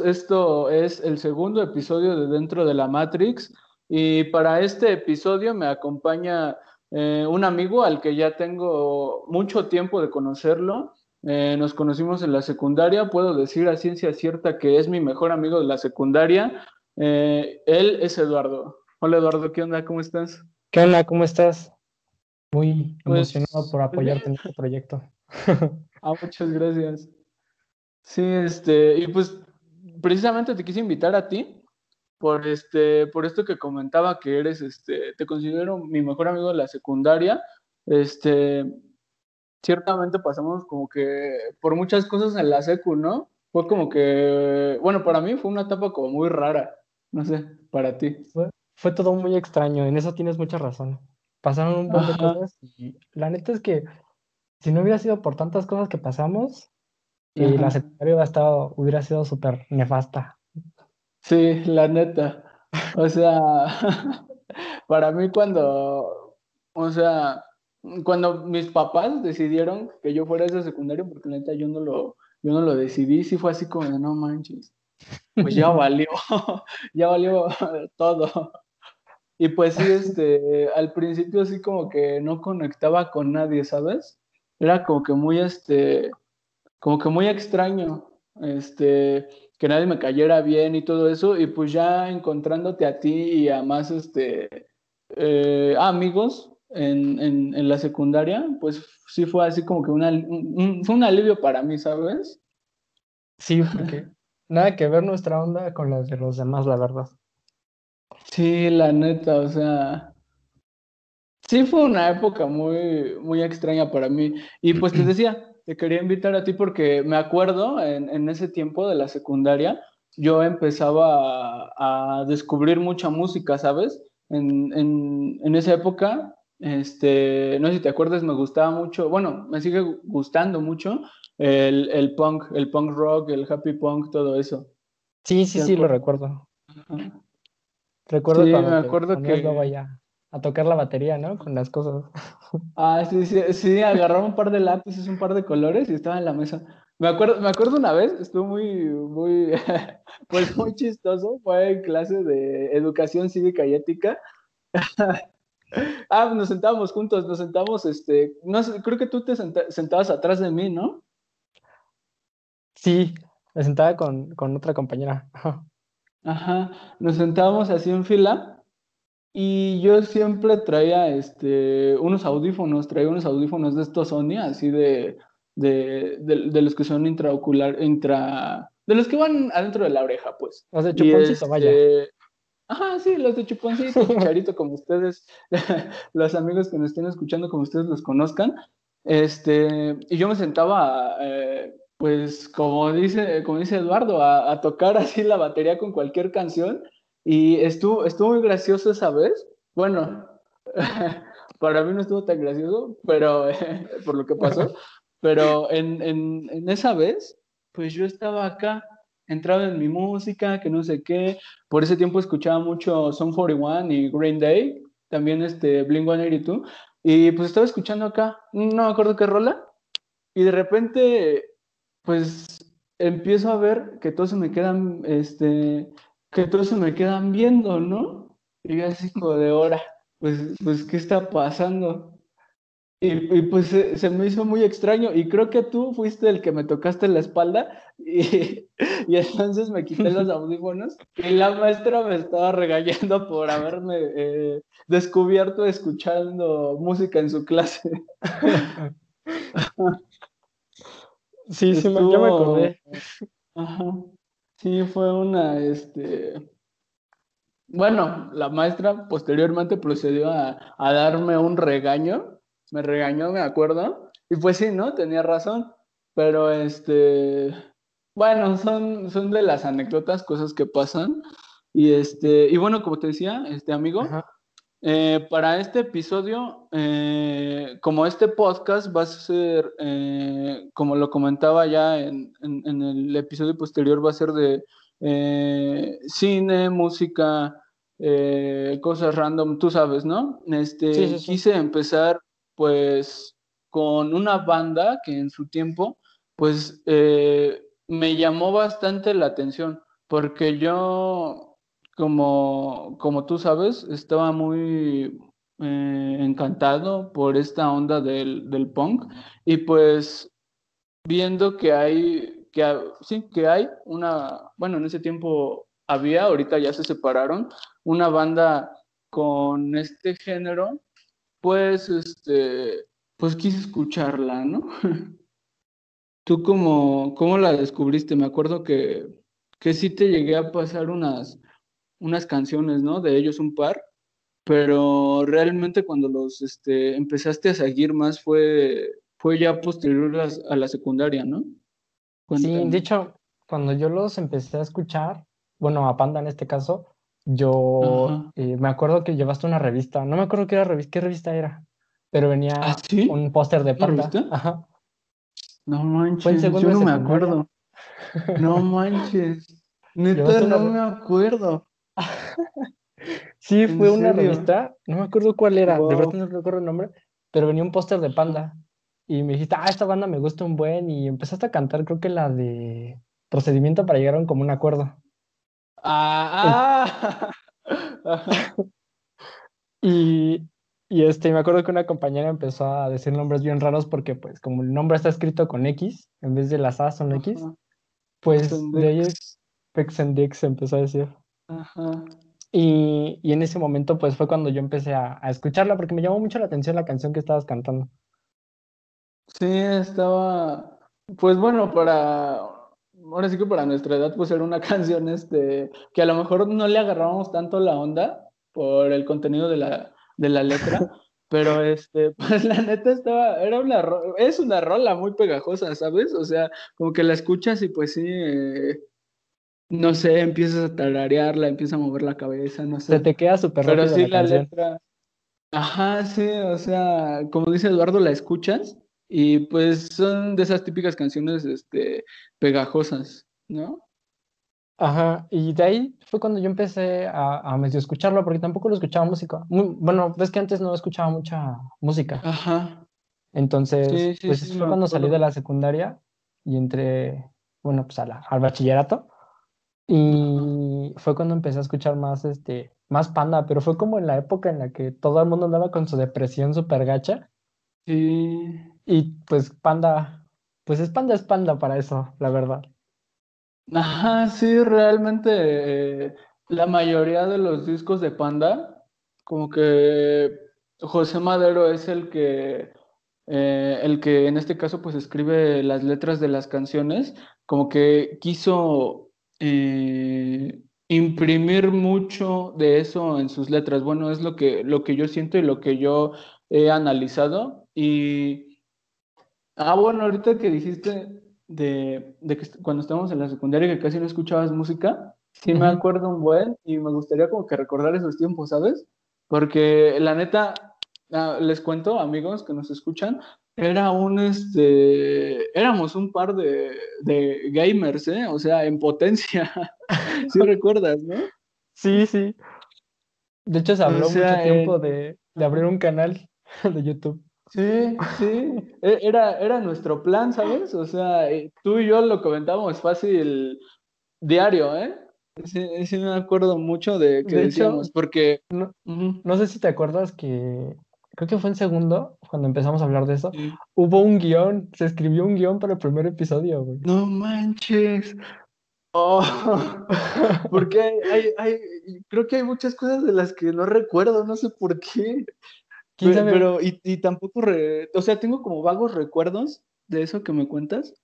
amigos, esto es el segundo episodio de Dentro de la Matrix y para este episodio me acompaña eh, un amigo al que ya tengo mucho tiempo de conocerlo. Eh, nos conocimos en la secundaria, puedo decir a ciencia cierta que es mi mejor amigo de la secundaria. Eh, él es Eduardo. Hola Eduardo, ¿qué onda? ¿Cómo estás? ¿Qué onda? ¿Cómo estás? Muy pues, emocionado por apoyarte en este proyecto. ah, muchas gracias. Sí, este, y pues precisamente te quise invitar a ti por este, por esto que comentaba que eres, este, te considero mi mejor amigo de la secundaria. Este, ciertamente pasamos como que por muchas cosas en la secu, ¿no? Fue como que, bueno, para mí fue una etapa como muy rara, no sé, para ti. Fue, fue todo muy extraño, en eso tienes mucha razón. Pasaron un montón de cosas y la neta es que si no hubiera sido por tantas cosas que pasamos, y la secundaria hubiera, estado, hubiera sido súper nefasta. Sí, la neta. O sea, para mí cuando, o sea, cuando mis papás decidieron que yo fuera ese secundario, porque la neta yo no lo, yo no lo decidí, sí fue así como de no manches. Pues ya valió, ya valió todo. Y pues sí, este, al principio sí como que no conectaba con nadie, ¿sabes? Era como que muy, este, como que muy extraño, este, que nadie me cayera bien y todo eso, y pues ya encontrándote a ti y a más, este, eh, amigos en, en, la secundaria, pues sí fue así como que una, un, fue un alivio para mí, ¿sabes? Sí, porque nada que ver nuestra onda con las de los demás, la verdad. Sí, la neta, o sea, sí fue una época muy, muy extraña para mí. Y pues te decía, te quería invitar a ti porque me acuerdo en, ese tiempo de la secundaria, yo empezaba a, descubrir mucha música, ¿sabes? En, esa época, este, no sé si te acuerdas, me gustaba mucho, bueno, me sigue gustando mucho el, punk, el punk rock, el happy punk, todo eso. Sí, sí, sí, lo recuerdo. Recuerdo sí, me acuerdo que a tocar la batería, ¿no? Con las cosas. Ah, sí, sí, sí, agarraba un par de lápices, un par de colores y estaba en la mesa. Me acuerdo, me acuerdo una vez, estuvo muy, muy, pues muy chistoso, fue en clase de educación cívica y ética. ah, nos sentábamos juntos, nos sentamos, este, no sé, creo que tú te sentabas atrás de mí, ¿no? Sí, me sentaba con, con otra compañera. Ajá, nos sentábamos así en fila y yo siempre traía este, unos audífonos, traía unos audífonos de estos Sony, así de, de, de, los que son intraocular, intra, de los que van adentro de la oreja, pues. Los de chuponcito, vaya. Este, ajá, sí, los de chuponcito, charito, como ustedes, los amigos que nos estén escuchando, como ustedes los conozcan. Este, y yo me sentaba, eh, pues, como dice, como dice Eduardo, a, a tocar así la batería con cualquier canción y estuvo, estuvo muy gracioso esa vez. Bueno, para mí no estuvo tan gracioso, pero por lo que pasó. Pero en, en, en, esa vez, pues yo estaba acá, entrado en mi música, que no sé qué. Por ese tiempo escuchaba mucho Song 41 y Green Day, también este Blink 182. Y pues estaba escuchando acá, no me acuerdo qué rola. Y de repente, pues empiezo a ver que todos se me quedan este, que todos se me quedan viendo, ¿no? Y yo así como de hora, pues, pues, ¿qué está pasando? Y, pues se, me hizo muy extraño y creo que tú fuiste el que me tocaste la espalda y, y entonces me quité los audífonos y la maestra me estaba regañando por haberme eh, descubierto escuchando música en su clase. Sí, sí, me, yo me acordé. Ajá. Sí, fue una, este, bueno, la maestra posteriormente procedió a, darme un regaño, me regañó, me acuerdo, y pues sí, ¿no? Tenía razón, pero este, bueno, son, son de las anécdotas, cosas que pasan, y este, y bueno, como te decía, este amigo, eh, para este episodio, eh, como este podcast va a ser, eh, como lo comentaba ya en, el episodio posterior, va a ser de cine, música, cosas random, tú sabes, ¿no? Este, Quise empezar pues con una banda que en su tiempo pues me llamó bastante la atención. porque yo, como, como tú sabes, estaba muy eh, encantado por esta onda del, del punk y pues viendo que hay, que, sí, que hay una, bueno, en ese tiempo había, ahorita ya se separaron, una banda con este género, pues, este, pues quise escucharla, ¿no? ¿Tú cómo, cómo la descubriste? Me acuerdo que, que sí te llegué a pasar unas, unas canciones, ¿no? De ellos un par, pero realmente cuando los este, empezaste a seguir más fue, fue ya posterior a, la secundaria, ¿no? Sí, de hecho, cuando yo los empecé a escuchar, bueno, a Panda en este caso, yo eh, me acuerdo que llevaste una revista, no me acuerdo qué, era revista, qué revista era, pero venía ¿Ah, un póster de Panda. Ajá. No manches, yo no me acuerdo. No manches. Neta, no me acuerdo. sí, fue una revista, no me acuerdo cuál era, de verdad no recuerdo el nombre, pero venía un póster de Panda. Y me dijiste, ah, esta banda me gusta un buen. Y empezaste a cantar, creo que la de Procedimiento para llegar a un común acuerdo. Ah, y, y este, me acuerdo que una compañera empezó a decir nombres bien raros porque, pues, como el nombre está escrito con X, en vez de las A son X, pues de ahí Pexendix empezó a decir. Ajá. Y, y, en ese momento, pues, fue cuando yo empecé a, a, escucharla porque me llamó mucho la atención la canción que estabas cantando. Sí, estaba, pues bueno, para, ahora sí que para nuestra edad, pues era una canción, este, que a lo mejor no le agarrábamos tanto la onda por el contenido de la de la letra, pero este, pues la neta estaba, era una, es una rola muy pegajosa, ¿sabes? O sea, como que la escuchas y pues sí, eh, no sé, empiezas a tararearla, empiezas a mover la cabeza, no sé. Se te queda súper Pero sí la, letra, ajá, sí, o sea, como dice Eduardo, la escuchas y pues son de esas típicas canciones, este, pegajosas, ¿no? Ajá, y de ahí fue cuando yo empecé a, a medio escucharlo, porque tampoco lo escuchaba música. bueno, ves que antes no escuchaba mucha música. Ajá. Entonces, pues fue cuando salí de la secundaria y entré, bueno, pues al bachillerato. Y fue cuando empecé a escuchar más, este, más panda, pero fue como en la época en la que todo el mundo andaba con su depresión súper gacha. Sí. Y pues panda, pues es panda, es panda para eso, la verdad. Ajá, sí, realmente eh, la mayoría de los discos de Panda, como que José Madero es el que, eh, el que en este caso pues escribe las letras de las canciones, como que quiso eh, imprimir mucho de eso en sus letras. Bueno, es lo que, lo que yo siento y lo que yo he analizado. Y, ah, bueno, ahorita que dijiste de, que cuando estábamos en la secundaria que casi no escuchabas música, sí me acuerdo un buen y me gustaría como que recordar esos tiempos, ¿sabes? Porque la neta, ah, les cuento, amigos que nos escuchan, era un, este, éramos un par de, de gamers, ¿eh? O sea, en potencia. ¿Sí recuerdas, no? Sí, sí. De hecho, se habló mucho tiempo de, de abrir un canal de YouTube. Sí, sí, e, era, era nuestro plan, ¿sabes? O sea, eh, tú y yo lo comentábamos fácil diario, ¿eh? Sí, sí me acuerdo mucho de que decíamos, porque... No, no, sé si te acuerdas que, creo que fue en segundo, cuando empezamos a hablar de eso, hubo un guion, se escribió un guion para el primer episodio, güey. No manches. Oh, porque hay, hay, creo que hay muchas cosas de las que no recuerdo, no sé por qué. Pero, y, tampoco, o sea, tengo como vagos recuerdos de eso que me cuentas,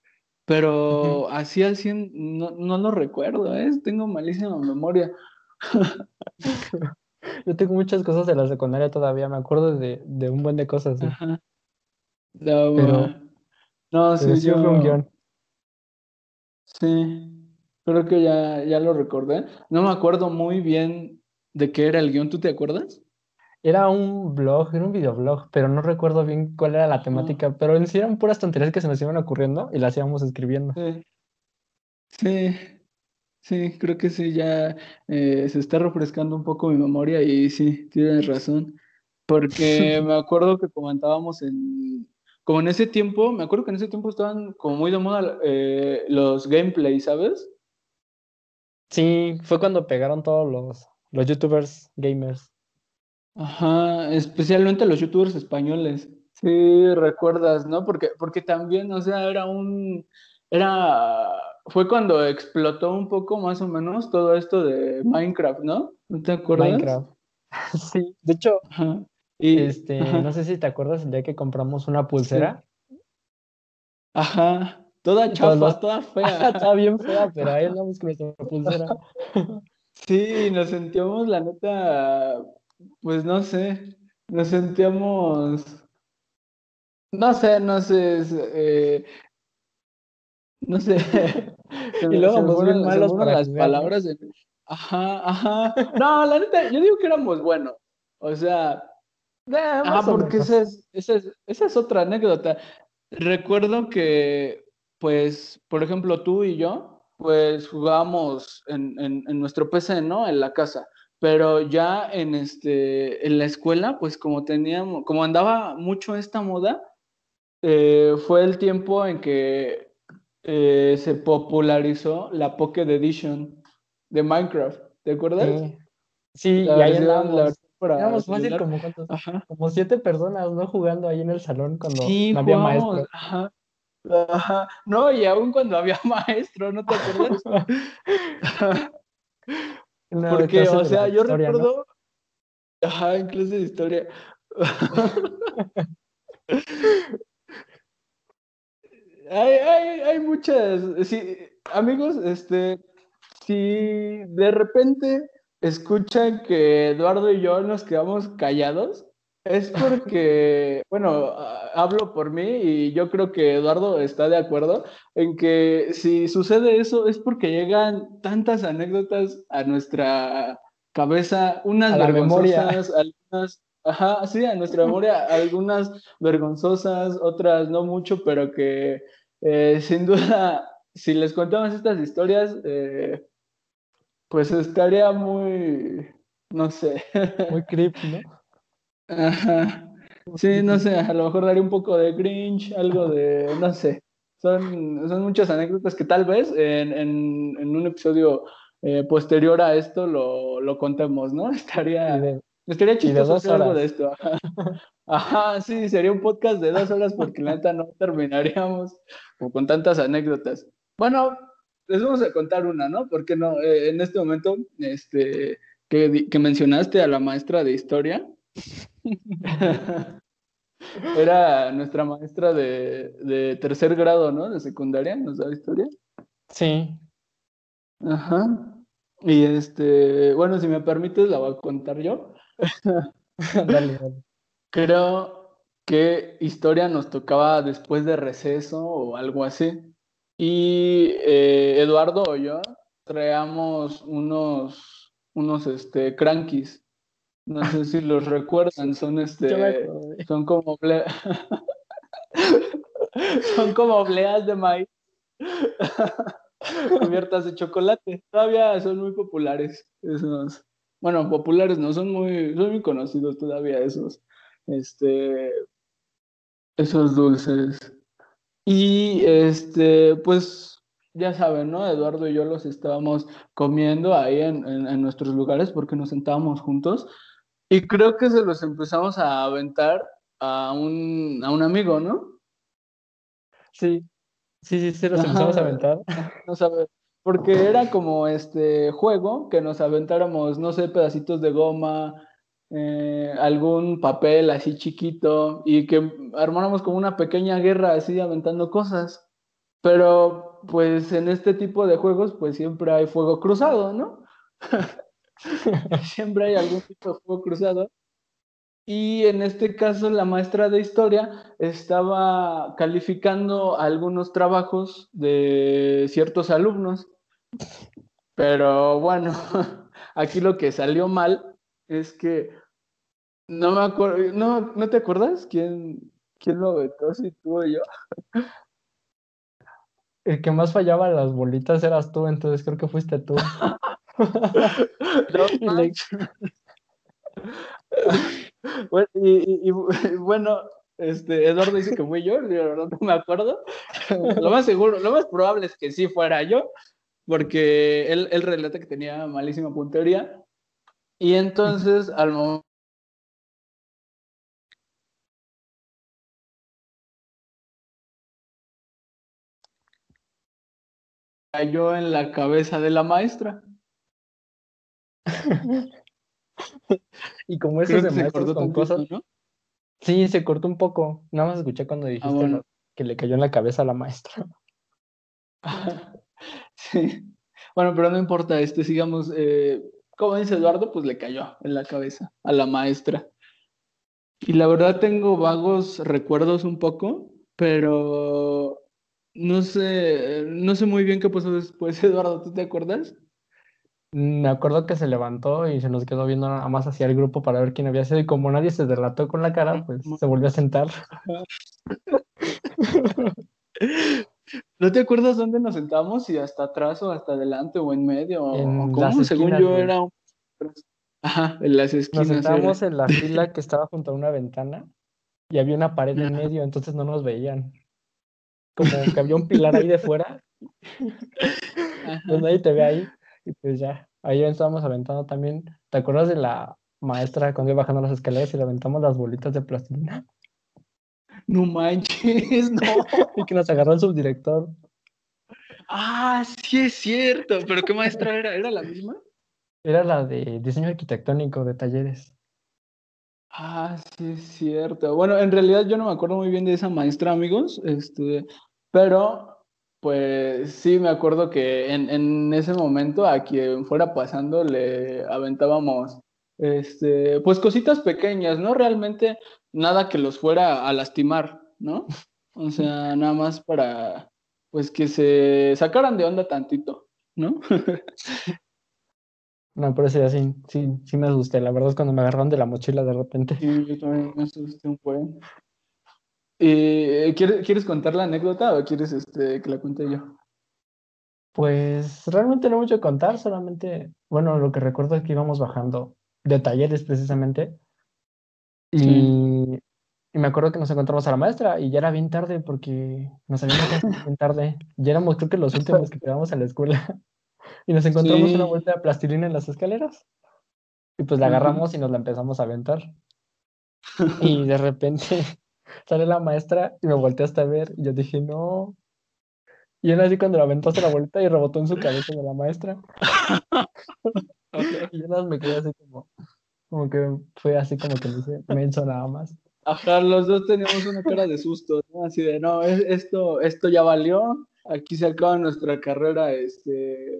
pero así al 100 no, no lo recuerdo, ¿eh? Tengo malísima memoria. Yo tengo muchas cosas de la secundaria todavía, me acuerdo de, de un buen de cosas. ¿sí? No, pero, no, sí, yo... un guion. Sí, creo que ya, ya lo recordé. No me acuerdo muy bien de qué era el guion, ¿tú te acuerdas? Era un blog, era un videoblog, pero no recuerdo bien cuál era la temática, pero en sí eran puras tonterías que se nos iban ocurriendo y las íbamos escribiendo. Sí, sí, creo que sí, ya eh, se está refrescando un poco mi memoria y sí, tienes razón, porque me acuerdo que comentábamos en, como en ese tiempo, me acuerdo que en ese tiempo estaban como muy de moda eh, los gameplays, ¿sabes? Sí, fue cuando pegaron todos los, los youtubers gamers. Ajá, especialmente los youtubers españoles. Sí, recuerdas, ¿no? Porque, porque también, o sea, era un, era, fue cuando explotó un poco más o menos todo esto de Minecraft, ¿no? ¿No te acuerdas? Minecraft. Sí, de hecho, y, este, no sé si te acuerdas el día que compramos una pulsera. Ajá, toda chafa, toda fea. Está bien fea, pero ahí andamos con nuestra pulsera. Sí, nos sentíamos, la neta, pues no sé, nos sentíamos, no sé, no sé, eh, no sé. y luego nos bien malos para las palabras. De... Ajá, ajá. No, la neta, yo digo que éramos buenos. O sea, ah, porque esa es, esa, es, esa es otra anécdota. Recuerdo que, pues, por ejemplo, tú y yo, pues jugábamos en, en, en, nuestro PC, ¿no? En la casa. Pero ya en, este, en la escuela, pues como teníamos, como andaba mucho esta moda, eh, fue el tiempo en que eh, se popularizó la Pocket Edition de Minecraft. ¿Te acuerdas? Sí, y ahí andábamos. Éramos fácil como, como siete personas, ¿no? Jugando ahí en el salón cuando no había maestro. Ajá. Ajá. No, y aún cuando había maestro, ¿no te acuerdas? Porque, o sea, yo recuerdo. Ajá, en clase de historia. hay, hay, hay muchas. Sí, amigos, este. Si de repente escuchan que Eduardo y yo nos quedamos callados, es porque, bueno, hablo por mí y yo creo que Eduardo está de acuerdo en que si sucede eso es porque llegan tantas anécdotas a nuestra cabeza, unas vergonzosas, algunas, ajá, sí, a nuestra memoria, algunas vergonzosas, otras no mucho, pero que eh, sin duda, si les contamos estas historias, eh, pues estaría muy, no sé. Muy creepy, ¿no? Ajá. Sí, no sé, a lo mejor daría un poco de Grinch, algo de, no sé. Son, son muchas anécdotas que tal vez en, en, en un episodio eh, posterior a esto lo, lo contemos, ¿no? Estaría, estaría chistoso hacer algo de esto. Ajá. Ajá, sí, sería un podcast de dos horas porque la neta no terminaríamos con tantas anécdotas. Bueno, les vamos a contar una, ¿no? Porque no, eh, en este momento, este, que, que, mencionaste a la maestra de historia, era nuestra maestra de, de, tercer grado, ¿no? De secundaria, ¿nos da historia? Sí. Ajá. Y este, bueno, si me permites, la voy a contar yo. dale, dale. Creo que historia nos tocaba después de receso o algo así. Y eh, Eduardo o yo traíamos unos, unos este, crankies. No sé si los recuerdan, son este, son como son como obleas de maíz cubiertas de chocolate. Todavía son muy populares esos. Bueno, populares no, son muy, son muy conocidos todavía esos, este, esos dulces. Y este, pues ya saben, ¿no? Eduardo y yo los estábamos comiendo ahí en, en, nuestros lugares porque nos sentábamos juntos. Y creo que se los empezamos a aventar a un, a un amigo, ¿no? Sí, sí, sí, se los empezamos a aventar. No sabe, porque era como este juego que nos aventáramos, no sé, pedacitos de goma, eh, algún papel así chiquito y que armáramos como una pequeña guerra así aventando cosas. Pero pues en este tipo de juegos pues siempre hay fuego cruzado, ¿no? siempre hay algún tipo de fuego cruzado. Y en este caso la maestra de historia estaba calificando algunos trabajos de ciertos alumnos. Pero bueno, aquí lo que salió mal es que no me acuerdo, no, ¿no te acuerdas quién, quién lo vetó, si tú o yo? El que más fallaba las bolitas eras tú, entonces creo que fuiste tú. bueno, y, y, bueno, este, Eduardo dice que fui yo, no me acuerdo. Lo más seguro, lo más probable es que sí fuera yo, porque él, él relata que tenía malísima puntería. Y entonces, al momento cayó en la cabeza de la maestra. y como eso se cortó con cosas, ¿no? Sí, se cortó un poco. Nada más escuché cuando ah, dijiste que le cayó en la cabeza a la maestra. sí. Bueno, pero no importa, este, sigamos. Eh, como dice Eduardo, pues le cayó en la cabeza a la maestra. Y la verdad tengo vagos recuerdos un poco, pero no sé, no sé muy bien qué pasó después, Eduardo, ¿tú te acuerdas? Me acuerdo que se levantó y se nos quedó viendo nada más hacia el grupo para ver quién había sido y como nadie se delató con la cara, pues se volvió a sentar. ¿No te acuerdas dónde nos sentamos? Si hasta atrás o hasta adelante o en medio. En ¿Cómo? Según yo era un... Ajá, en las esquinas. Nos sentamos en la fila que estaba junto a una ventana y había una pared en medio, entonces no nos veían. Como que había un pilar ahí de fuera. Pues nadie te ve ahí. Y pues ya, ahí estábamos aventando también. ¿Te acuerdas de la maestra cuando iba bajando las escaleras y le aventamos las bolitas de plastilina? No manches, no. y que nos agarró el subdirector. Ah, sí es cierto. ¿Pero qué maestra era? ¿Era la misma? Era la de diseño arquitectónico de talleres. Ah, sí es cierto. Bueno, en realidad yo no me acuerdo muy bien de esa maestra, amigos. Este, pero pues sí, me acuerdo que en, ese momento a quien fuera pasando le aventábamos, este, pues cositas pequeñas, ¿no? Realmente nada que los fuera a lastimar, ¿no? O sea, nada más para, pues que se sacaran de onda tantito, ¿no? No, pero sí, sí, sí, sí me asusté. La verdad es cuando me agarraron de la mochila de repente. Sí, yo también me asusté un poco. Eh, ¿quieres, contar la anécdota o quieres este, que la cuente yo? Pues realmente no mucho que contar, solamente, bueno, lo que recuerdo es que íbamos bajando de talleres precisamente y, me acuerdo que nos encontramos a la maestra y ya era bien tarde porque nos habíamos quedado bien tarde. Ya éramos creo que los últimos que quedamos en la escuela y nos encontramos una vuelta de plastilina en las escaleras y pues la agarramos y nos la empezamos a aventar. Y de repente sale la maestra y me volteé hasta ver y yo dije, no. Y él así cuando la aventó hacia la vuelta y rebotó en su cabeza de la maestra. y yo me quedé así como, como que fue así como que me hice menso nada más. Ajá, los dos teníamos una cara de susto, ¿no? Así de, no, esto, esto ya valió, aquí se acaba nuestra carrera, este,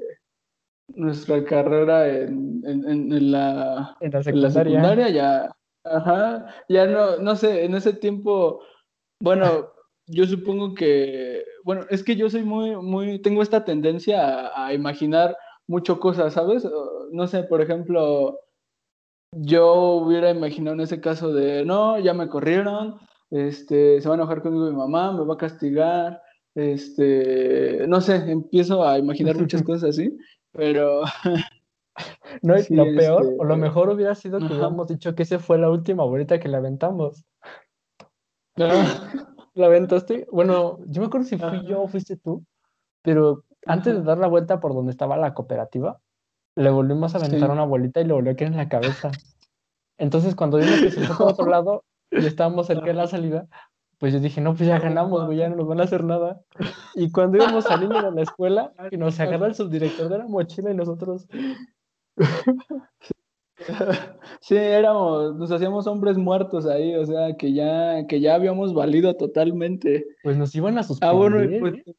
nuestra carrera en, en, en, la, en la secundaria ya, Ajá, ya no, no sé, en ese tiempo, bueno, yo supongo que, bueno, es que yo soy muy, muy, tengo esta tendencia a, imaginar mucho cosas, ¿sabes? No sé, por ejemplo, yo hubiera imaginado en ese caso de, no, ya me corrieron, este, se va a enojar conmigo mi mamá, me va a castigar, este, no sé, empiezo a imaginar muchas cosas así, pero No, es lo peor, o lo mejor hubiera sido que hubiéramos dicho que esa fue la última bolita que le aventamos. ¿La aventaste? Bueno, yo me acuerdo si fui yo o fuiste tú, pero antes de dar la vuelta por donde estaba la cooperativa, le volvimos a aventar una bolita y le volvió a caer en la cabeza. Entonces, cuando vimos que se fue por otro lado y estábamos cerca de la salida, pues yo dije, no, pues ya ganamos, güey, ya no nos van a hacer nada. Y cuando íbamos saliendo de la escuela, y nos agarra el subdirector de la mochila y nosotros, Sí, éramos, nos hacíamos hombres muertos ahí, o sea, que ya, que ya habíamos valido totalmente. Pues nos iban a suspender. Ah, bueno, pues, ¿eh?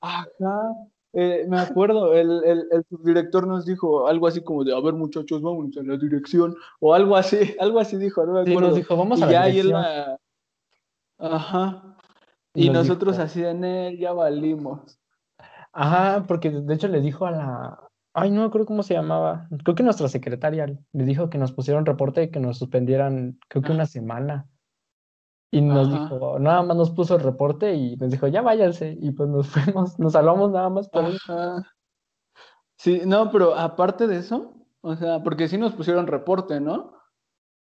ajá, eh, me acuerdo, el, el, el subdirector nos dijo algo así como de, a ver muchachos, vamos a la dirección, o algo así, algo así dijo, no me acuerdo. Sí, nos dijo, vamos a la dirección. Ajá, y, nosotros así en él ya valimos. Ajá, porque de hecho le dijo a la, Ay, no creo cómo se llamaba. Creo que nuestra secretaria le dijo que nos pusieron reporte y que nos suspendieran, creo que una semana. Y nos dijo, nada más nos puso el reporte y nos dijo, ya váyanse. Y pues nos fuimos, nos salvamos nada más por Sí, no, pero aparte de eso, o sea, porque sí nos pusieron reporte, ¿no?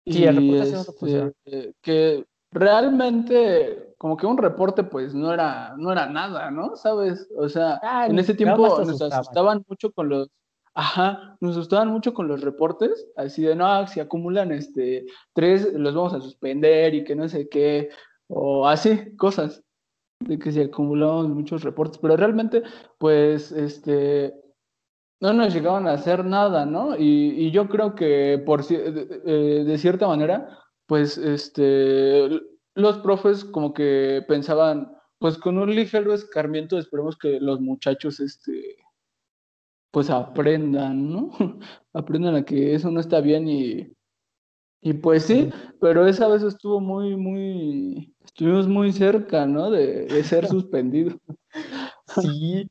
Sí, el reporte sí nos pusieron. Este, que realmente como que un reporte pues no era, no era nada, ¿no? ¿Sabes? O sea, ah, en ese tiempo nos asustaban mucho con los, ajá, nos asustaban mucho con los reportes, así de, no, si acumulan este, tres, los vamos a suspender y que no sé qué, o así, cosas, de que se acumulaban muchos reportes, pero realmente, pues, este, no nos llegaban a hacer nada, ¿no? Y, yo creo que por eh, de, cierta manera, pues este los profes como que pensaban, pues con un ligero escarmiento esperemos que los muchachos este pues aprendan, ¿no? aprendan a que eso no está bien y y pues sí, pero esa vez estuvo muy, muy, estuvimos muy cerca, ¿no? De, de ser suspendido. Sí,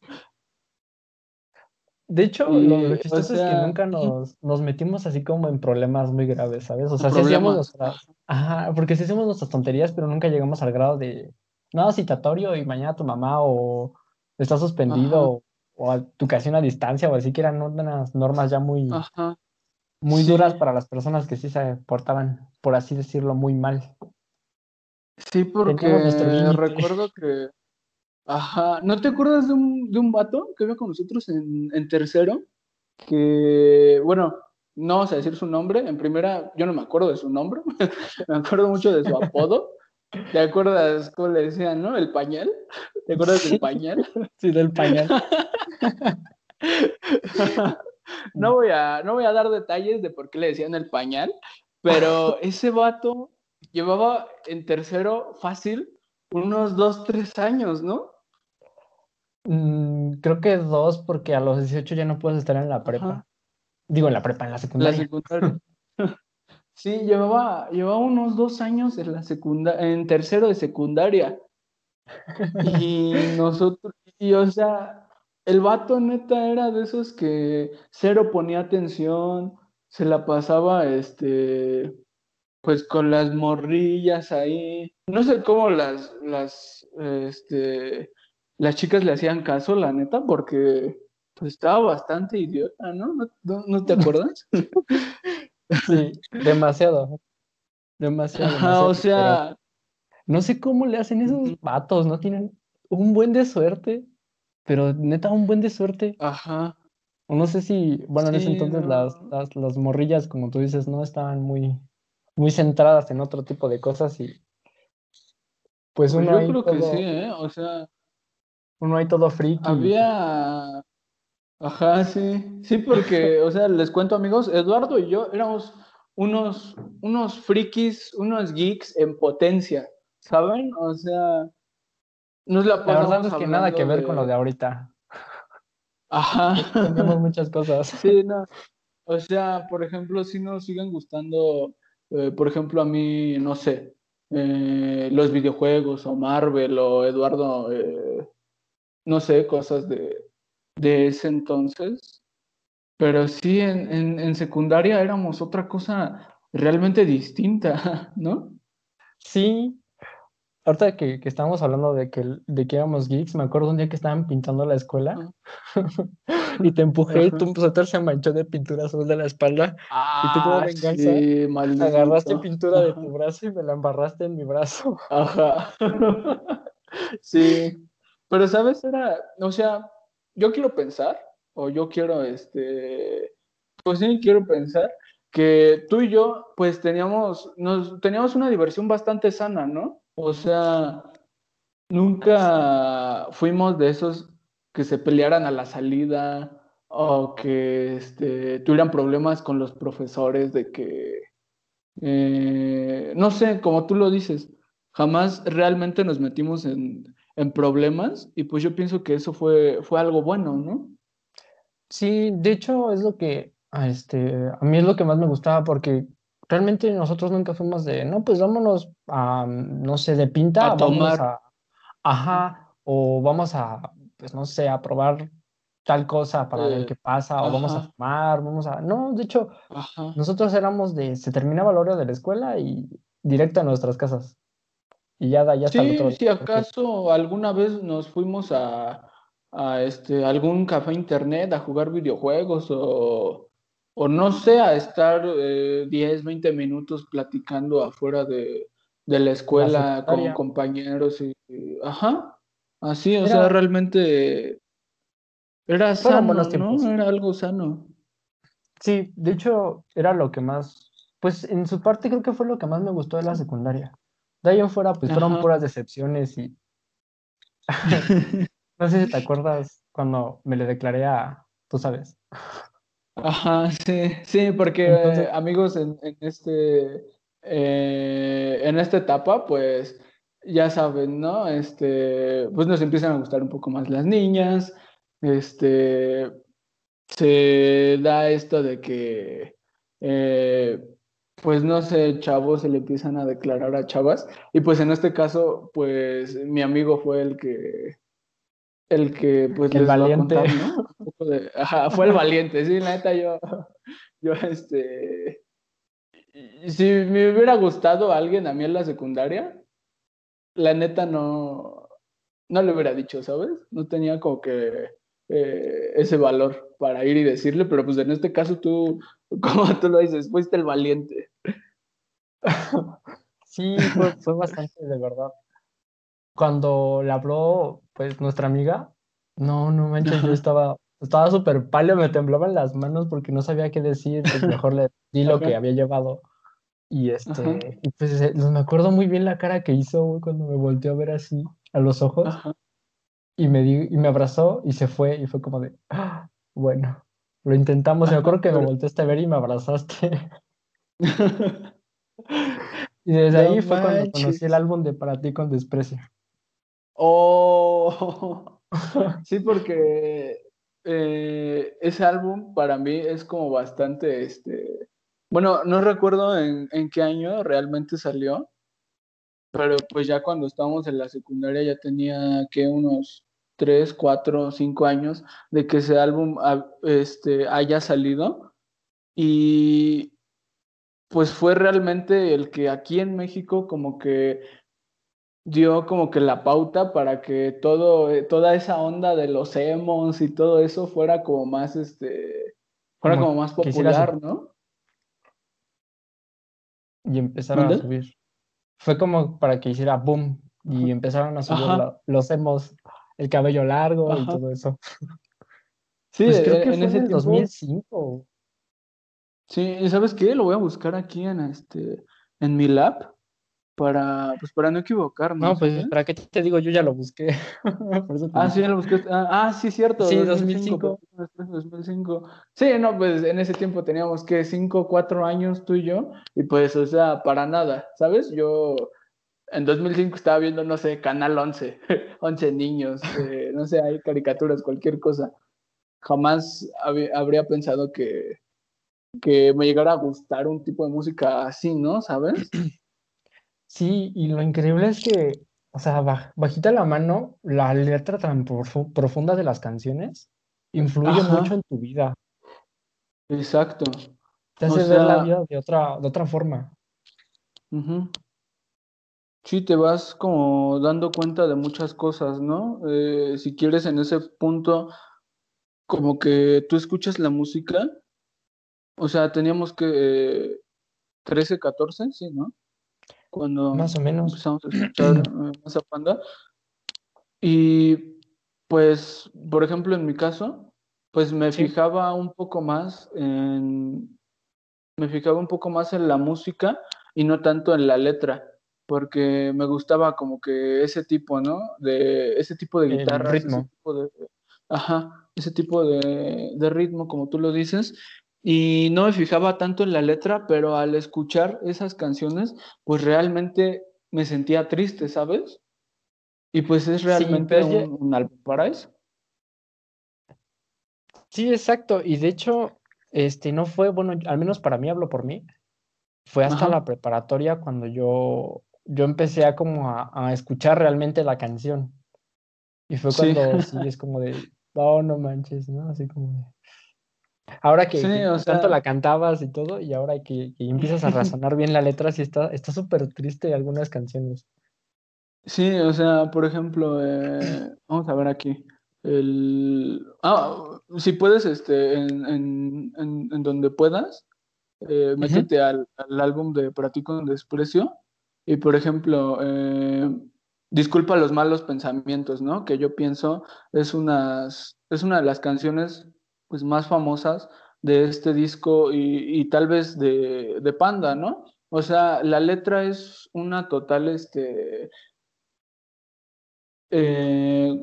de hecho, lo chistoso es que nunca nos, nos, metimos así como en problemas muy graves, ¿sabes? O sea, si hacíamos nuestras. Ajá, porque si hacíamos nuestras tonterías, pero nunca llegamos al grado de. No, citatorio y mañana tu mamá o está suspendido o, a tu educación a distancia o así que eran unas normas ya muy, muy duras para las personas que sí se portaban, por así decirlo, muy mal. Sí, porque recuerdo que Ajá, ¿no te acuerdas de un, de un vato que iba con nosotros en, en tercero? Que, bueno, no vamos a decir su nombre. En primera, yo no me acuerdo de su nombre, me acuerdo mucho de su apodo. ¿Te acuerdas cómo le decían, no? El pañal. ¿Te acuerdas del pañal? Sí, del pañal. no, voy a, no voy a dar detalles de por qué le decían el pañal, pero ese vato llevaba en tercero fácil unos dos, tres años, ¿no? Mm, creo que dos, porque a los 18 ya no puedes estar en la prepa. Digo, en la prepa, en la secundaria. La secundaria. sí, llevaba, llevaba unos dos años en la secundaria, en tercero de secundaria. Y nosotros, y o sea, el vato neta era de esos que cero ponía atención, se la pasaba, este, pues con las morrillas ahí. No sé cómo las, las, este, las chicas le hacían caso, la neta, porque pues, estaba bastante idiota, ¿no? ¿No, te acuerdas? sí, demasiado. Demasiado. o sea. No sé cómo le hacen esos vatos, ¿no? Tienen un buen de suerte, pero neta, un buen de suerte. Ajá. O no sé si, bueno, en ese entonces las, las, las, morrillas, como tú dices, no estaban muy, muy centradas en otro tipo de cosas y pues, pues uno yo creo que sí, ¿eh? O sea, uno hay todo friki. Había. Ajá, sí. Sí, porque, o sea, les cuento, amigos, Eduardo y yo éramos unos, unos frikis, unos geeks en potencia, ¿saben? O sea, nos la La verdad es que nada que ver con lo de ahorita. Ajá. Tenemos muchas cosas. Sí, no. O sea, por ejemplo, si nos siguen gustando, eh, por ejemplo, a mí, no sé, eh, los videojuegos o Marvel o Eduardo, eh, no sé, cosas de, ese entonces. Pero sí, en, en, secundaria éramos otra cosa realmente distinta, ¿no? Sí. Ahorita que, que estábamos hablando de que, de que éramos geeks, me acuerdo un día que estaban pintando la escuela y te empujé y tu suéter se manchó de pintura azul de la espalda y tú como ah, venganza agarraste pintura de tu brazo y me la embarraste en mi brazo. Ajá. sí. Pero, ¿sabes? Era, o sea, yo quiero pensar, o yo quiero, este, pues sí, quiero pensar que tú y yo, pues teníamos, nos, teníamos una diversión bastante sana, ¿no? O sea, nunca fuimos de esos que se pelearan a la salida o que este, tuvieran problemas con los profesores de que, eh, no sé, como tú lo dices, jamás realmente nos metimos en, en problemas y pues yo pienso que eso fue, fue algo bueno, ¿no? Sí, de hecho es lo que, este, a mí es lo que más me gustaba porque realmente nosotros nunca fuimos de, no, pues vámonos a, no sé, de pinta, a tomar. A, ajá, o vamos a, pues no sé, a probar tal cosa para ver qué pasa, o vamos a fumar, vamos a... No, de hecho, nosotros éramos de, se terminaba la hora de la escuela y directo a nuestras casas. Y ya, ya está sí, Si acaso alguna vez nos fuimos a, a, este, algún café internet a jugar videojuegos o, o no sé, a estar 10, eh, 20 minutos platicando afuera de, de la escuela con compañeros y, ajá, así, o sea, realmente era sano, ¿no? Era algo sano. Sí, de hecho, era lo que más, pues en su parte creo que fue lo que más me gustó de la secundaria. De ahí en fuera, pues fueron puras decepciones y... no sé si te acuerdas cuando me le declaré a, tú sabes. Ajá, sí, sí, porque amigos, en, este, eh, en esta etapa, pues ya saben, ¿no? Este, pues nos empiezan a gustar un poco más las niñas, este, se da esto de que, eh, pues no sé, chavos se le empiezan a declarar a chavas, y pues en este caso, pues mi amigo fue el que, el que, pues el valiente. ¿no? ajá, fue el valiente, sí, la neta yo, yo, este, si me hubiera gustado alguien a mí en la secundaria, la neta no, no le hubiera dicho, ¿sabes? No tenía como que eh, ese valor para ir y decirle, pero pues en este caso tú, como tú lo dices, fuiste el valiente. Sí, fue, fue bastante de verdad. Cuando le habló, pues, nuestra amiga, no, no manches, yo estaba, estaba súper pálido, me temblaban las manos porque no sabía qué decir, pues mejor le di lo que había llevado. Y este, y pues eh, me acuerdo muy bien la cara que hizo cuando me volteó a ver así a los ojos y me, di, y me abrazó y se fue y fue como de, ah, bueno, lo intentamos. Me acuerdo que me volteaste a ver y me abrazaste. y desde ahí fue cuando conocí el álbum de Para ti con desprecio. Oh, sí, porque eh, ese álbum para mí es como bastante, este, bueno, no recuerdo en, en qué año realmente salió, pero pues ya cuando estábamos en la secundaria ya tenía que unos tres, cuatro, cinco años de que ese álbum ah, este, haya salido. Y pues fue realmente el que aquí en México como que dio como que la pauta para que todo, eh, toda esa onda de los emos y todo eso fuera como más, este, fuera como, más popular, ¿no? Y empezaron a subir. Fue como para que hiciera boom y empezaron a subir los emos el cabello largo y todo eso. Sí, pues creo que en ese 2005. Sí, ¿y sabes qué? Lo voy a buscar aquí en este en mi lab para pues para no equivocarme. No, pues para qué te digo, yo ya lo busqué. ah, sí, ya lo busqué. Ah, ah sí, cierto. Sí, 2005. 2005. Sí, no, pues en ese tiempo teníamos que 5, 4 años tú y yo y pues o sea, para nada, ¿sabes? Yo en 2005 estaba viendo, no sé, Canal 11, 11 niños, eh, no sé, hay caricaturas, cualquier cosa. Jamás habría pensado que, que me llegara a gustar un tipo de música así, ¿no? ¿Sabes? Sí, y lo increíble es que, o sea, bajita la mano, la letra tan profunda de las canciones influye mucho en tu vida. Exacto. Te hace ver la vida de otra, de otra forma. Sí, te vas como dando cuenta de muchas cosas, ¿no? Eh, si quieres en ese punto, como que tú escuchas la música, o sea, teníamos que 13, 14, sí, ¿no? Cuando más o menos empezamos a escuchar eh, esa banda. Y pues, por ejemplo, en mi caso, pues me fijaba un poco más en, me fijaba un poco más en la música y no tanto en la letra porque me gustaba como que ese tipo, ¿no? De ese tipo de guitarra, ritmo. Ese tipo de, ajá, ese tipo de, de, ritmo, como tú lo dices, y no me fijaba tanto en la letra, pero al escuchar esas canciones, pues realmente me sentía triste, ¿sabes? Y pues es realmente un, un álbum para eso. Sí, exacto, y de hecho, este no fue, bueno, al menos para mí, hablo por mí, fue hasta la preparatoria cuando yo yo empecé a como a, escuchar realmente la canción. Y fue cuando sí, es como de, oh, no manches, ¿no? Así como de... Ahora que, tanto la cantabas y todo, y ahora que, empiezas a razonar bien la letra, sí está súper triste algunas canciones. Sí, o sea, por ejemplo, eh, vamos a ver aquí. El... Ah, si puedes, este, en, en, en, donde puedas, eh, métete al, al, álbum de Para ti con desprecio Y por ejemplo, eh, Disculpa los malos pensamientos, ¿no? Que yo pienso es, unas, es una de las canciones pues, más famosas de este disco y, tal vez de, de, Panda, ¿no? O sea, la letra es una total, este, eh,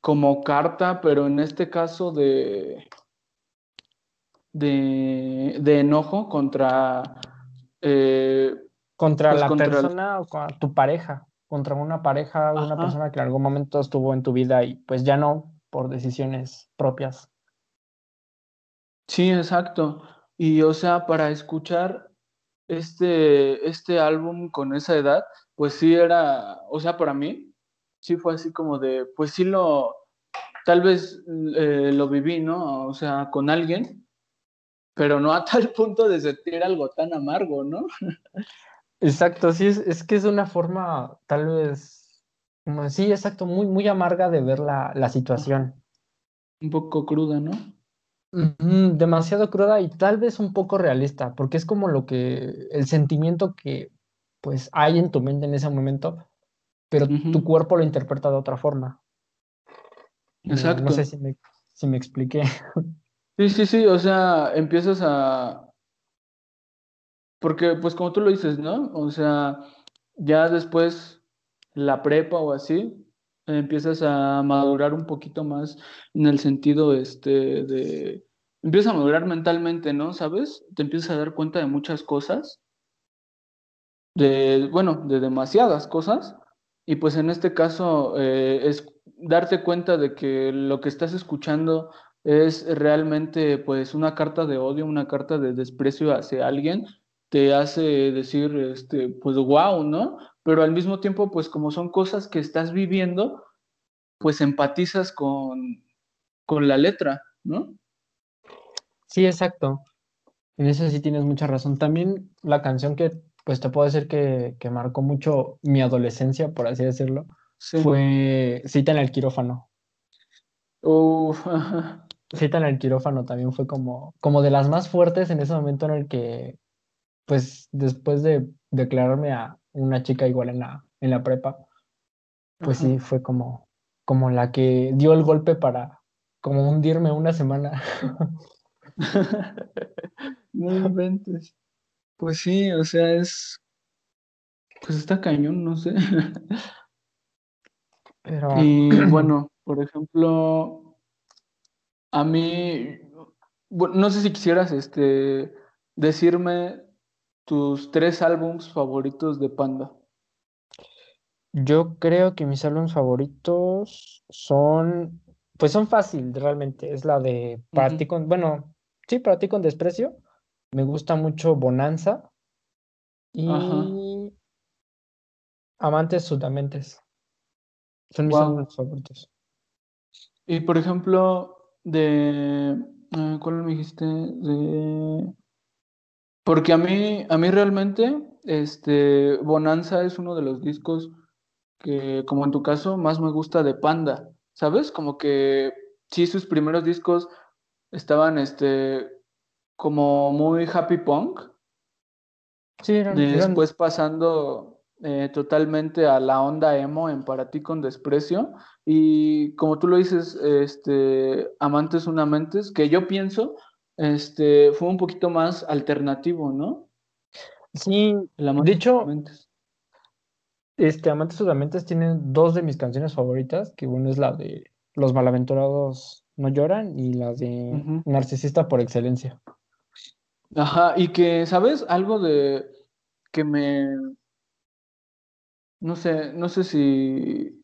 como carta, pero en este caso de, de, de enojo contra... Eh, contra pues, la persona o contra tu pareja contra una pareja, una persona que en algún momento estuvo en tu vida y pues ya no por decisiones propias. Sí, exacto. Y o sea, para escuchar este, este álbum con esa edad, pues sí era, o sea, para mí, sí fue así como de, pues sí lo, tal vez eh, lo viví, ¿no? O sea, con alguien, pero no a tal punto de sentir algo tan amargo, ¿no? Exacto, sí, es, es que es una forma tal vez, sí, exacto, muy, muy amarga de ver la, la situación. Un poco cruda, ¿no? Demasiado cruda y tal vez un poco realista, porque es como lo que, el sentimiento que pues hay en tu mente en ese momento, pero tu cuerpo lo interpreta de otra forma. Exacto. No, sé si me, si me expliqué. Sí, sí, sí, o sea, empiezas a, porque, pues como tú lo dices, ¿no? O sea, ya después la prepa o así, empiezas a madurar un poquito más en el sentido este de empiezas a madurar mentalmente, ¿no? ¿Sabes? Te empiezas a dar cuenta de muchas cosas. De, bueno, de demasiadas cosas. Y pues en este caso eh, es darte cuenta de que lo que estás escuchando es realmente pues una carta de odio, una carta de desprecio hacia alguien te hace decir, este, pues wow, ¿no? Pero al mismo tiempo, pues como son cosas que estás viviendo, pues empatizas con, con la letra, ¿no? Sí, exacto. En eso sí tienes mucha razón. También la canción que, pues te puedo decir que, que marcó mucho mi adolescencia, por así decirlo, fue Cita en el quirófano. Uf, Cita en el quirófano también fue como, como de las más fuertes en ese momento en el que pues después de declararme a una chica igual en la, en la prepa, pues sí, fue como, como la que dio el golpe para como hundirme una semana. no inventes. Pues sí, o sea, es. Pues está cañón, no sé. Pero... Y bueno, por ejemplo, a mí, no sé si quisieras este, decirme tus tres álbums favoritos de Panda. Yo creo que mis álbumes favoritos son, pues son fáciles realmente. Es la de Para ti con, bueno, sí, Para ti con desprecio. Me gusta mucho Bonanza y Amantes Sudamentes. Son mis favoritos. Y por ejemplo, de, eh, ¿cuál me dijiste? De porque a mí, a mí realmente, este, Bonanza es uno de los discos que, como en tu caso, más me gusta de Panda, ¿sabes? Como que sí, sus primeros discos estaban, este, como muy happy punk. Sí, eran, Después pasando eh, totalmente a la onda emo en Para ti con desprecio. Y como tú lo dices, este, Amantes Unamentes, que yo pienso este, fue un poquito más alternativo, ¿no? Sí, de hecho, Amantes. este, Amantes Sudamentes tienen dos de mis canciones favoritas, que una es la de Los Malaventurados No Lloran y la de Narcisista por Excelencia. Ajá, y que, ¿sabes? Algo de que me... No sé, no sé si...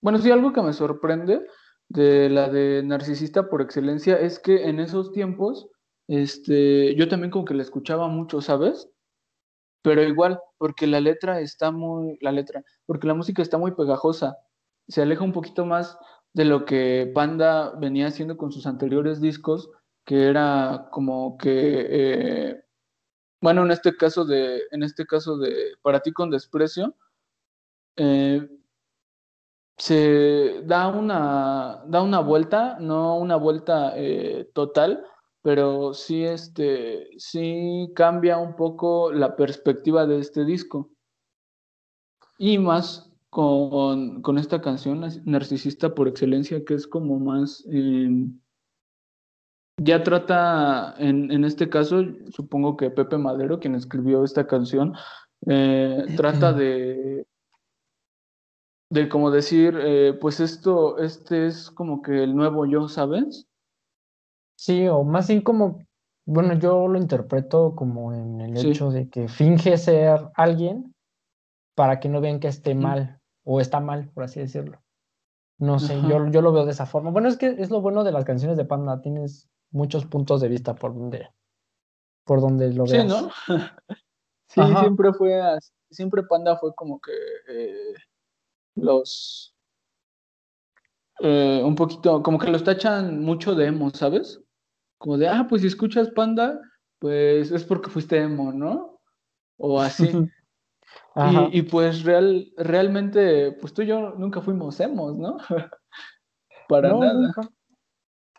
Bueno, sí, algo que me sorprende de la de narcisista por excelencia es que en esos tiempos, este, yo también como que la escuchaba mucho, ¿sabes? Pero igual, porque la letra está muy, la letra, porque la música está muy pegajosa, se aleja un poquito más de lo que Panda venía haciendo con sus anteriores discos, que era como que, eh, bueno, en este caso de, en este caso de Para ti con desprecio, eh, se da una, da una vuelta, no una vuelta eh, total, pero sí, este, sí cambia un poco la perspectiva de este disco. Y más con, con esta canción, Narcisista por excelencia, que es como más... Em, ya trata, en, en, este caso, supongo que Pepe Madero, quien escribió esta canción, eh, trata de, de como decir, eh, pues esto, este es como que el nuevo yo, ¿sabes? Sí, o más bien como, bueno, yo lo interpreto como en el hecho de que finge ser alguien para que no vean que esté mal o está mal, por así decirlo. No sé, yo, yo lo veo de esa forma. Bueno, es que es lo bueno de las canciones de Panda, tienes muchos puntos de vista por donde, por donde lo veas. Sí, ¿no? sí, siempre fue siempre Panda fue como que eh, los eh, un poquito, como que los tachan mucho de emo, ¿sabes? Como de, ah, pues si escuchas Panda, pues es porque fuiste emo, ¿no? O así. y, y, pues real, realmente, pues tú y yo nunca fuimos emos, ¿no? Para nada.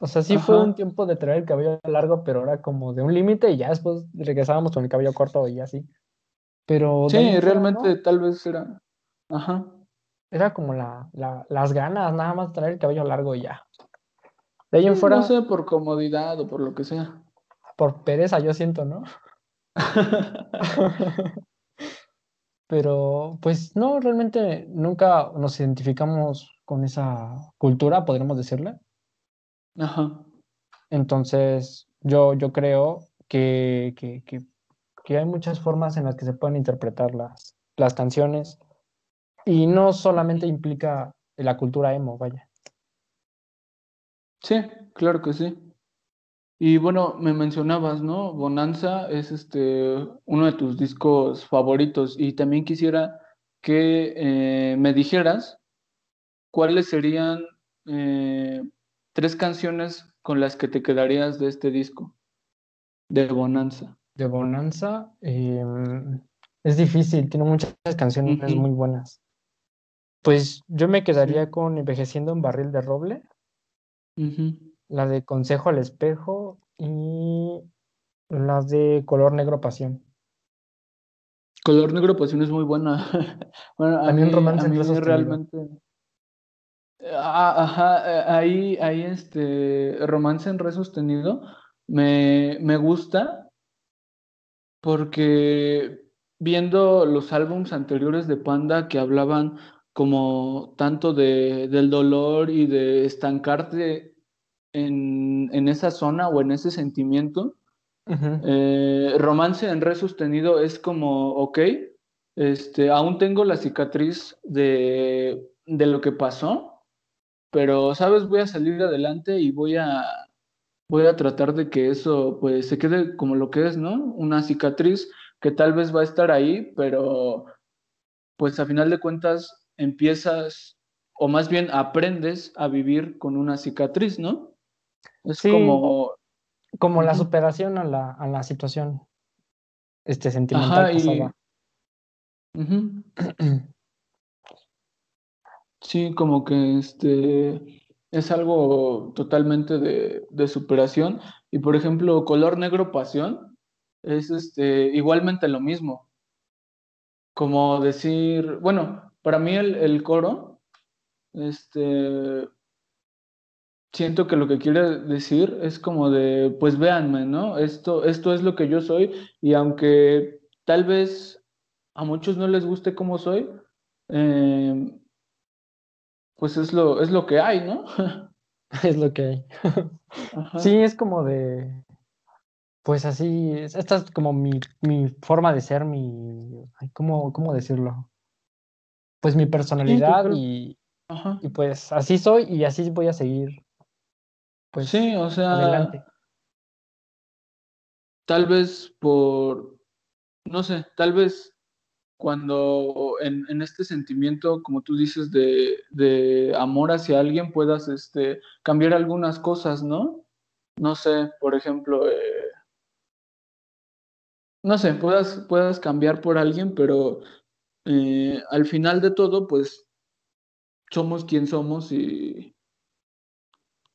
O sea, sí fue un tiempo de traer el cabello largo, pero era como de un límite y ya después regresábamos con el cabello corto y así. Pero. Sí, realmente tal vez era. Ajá. Era como la, la, las ganas, nada más traer el cabello largo y ya. De ahí en fuera. No sé, por comodidad o por lo que sea. Por pereza, yo siento, ¿no? Pero, pues no, realmente nunca nos identificamos con esa cultura, podríamos decirle. Ajá. Entonces, yo, yo creo que, que, que, que, hay muchas formas en las que se pueden interpretar las, las canciones y no solamente implica la cultura emo, vaya. Sí, claro que sí. Y bueno, me mencionabas, ¿no? Bonanza es este uno de tus discos favoritos y también quisiera que eh, me dijeras cuáles serían eh, tres canciones con las que te quedarías de este disco de Bonanza. De Bonanza em, es difícil, tiene muchas canciones muy buenas. Pues yo me quedaría con Envejeciendo en Barril de Roble, la de Consejo al Espejo y las de Color Negro Pasión. Color Negro Pasión es muy buena. bueno, También Romance en realmente. Ah, ajá, ahí, ahí este Romance en Re sostenido me, me gusta porque viendo los álbums anteriores de Panda que hablaban como tanto de, del dolor y de estancarte en, en, esa zona o en ese sentimiento. Eh, romance en re sostenido es como, ok, este, aún tengo la cicatriz de, de lo que pasó, pero, ¿sabes? Voy a salir adelante y voy a, voy a tratar de que eso pues se quede como lo que es, ¿no? Una cicatriz que tal vez va a estar ahí, pero pues a final de cuentas empiezas, o más bien aprendes a vivir con una cicatriz, ¿no? Es como... Como la superación a la, a la situación este, sentimental sí, como que este es algo totalmente de, de, superación. Y por ejemplo, color negro pasión es este igualmente lo mismo. Como decir, bueno, para mí el, coro, este, siento que lo que quiere decir es como de, pues véanme, ¿no? Esto, esto es lo que yo soy y aunque tal vez a muchos no les guste como soy, em, pues es lo, es lo que hay, ¿no? es lo que hay. Sí, es como de, pues así, esta es como mi, mi forma de ser, mi, ¿cómo, ¿cómo decirlo? pues mi personalidad y, y, pues así soy y así voy a seguir. Pues sí, o sea, adelante. Tal vez por, no sé, tal vez cuando en, en este sentimiento, como tú dices, de, de, amor hacia alguien puedas este, cambiar algunas cosas, ¿no? No sé, por ejemplo, eh, no sé, puedas, puedas cambiar por alguien, pero eh, al final de todo, pues somos quien somos y,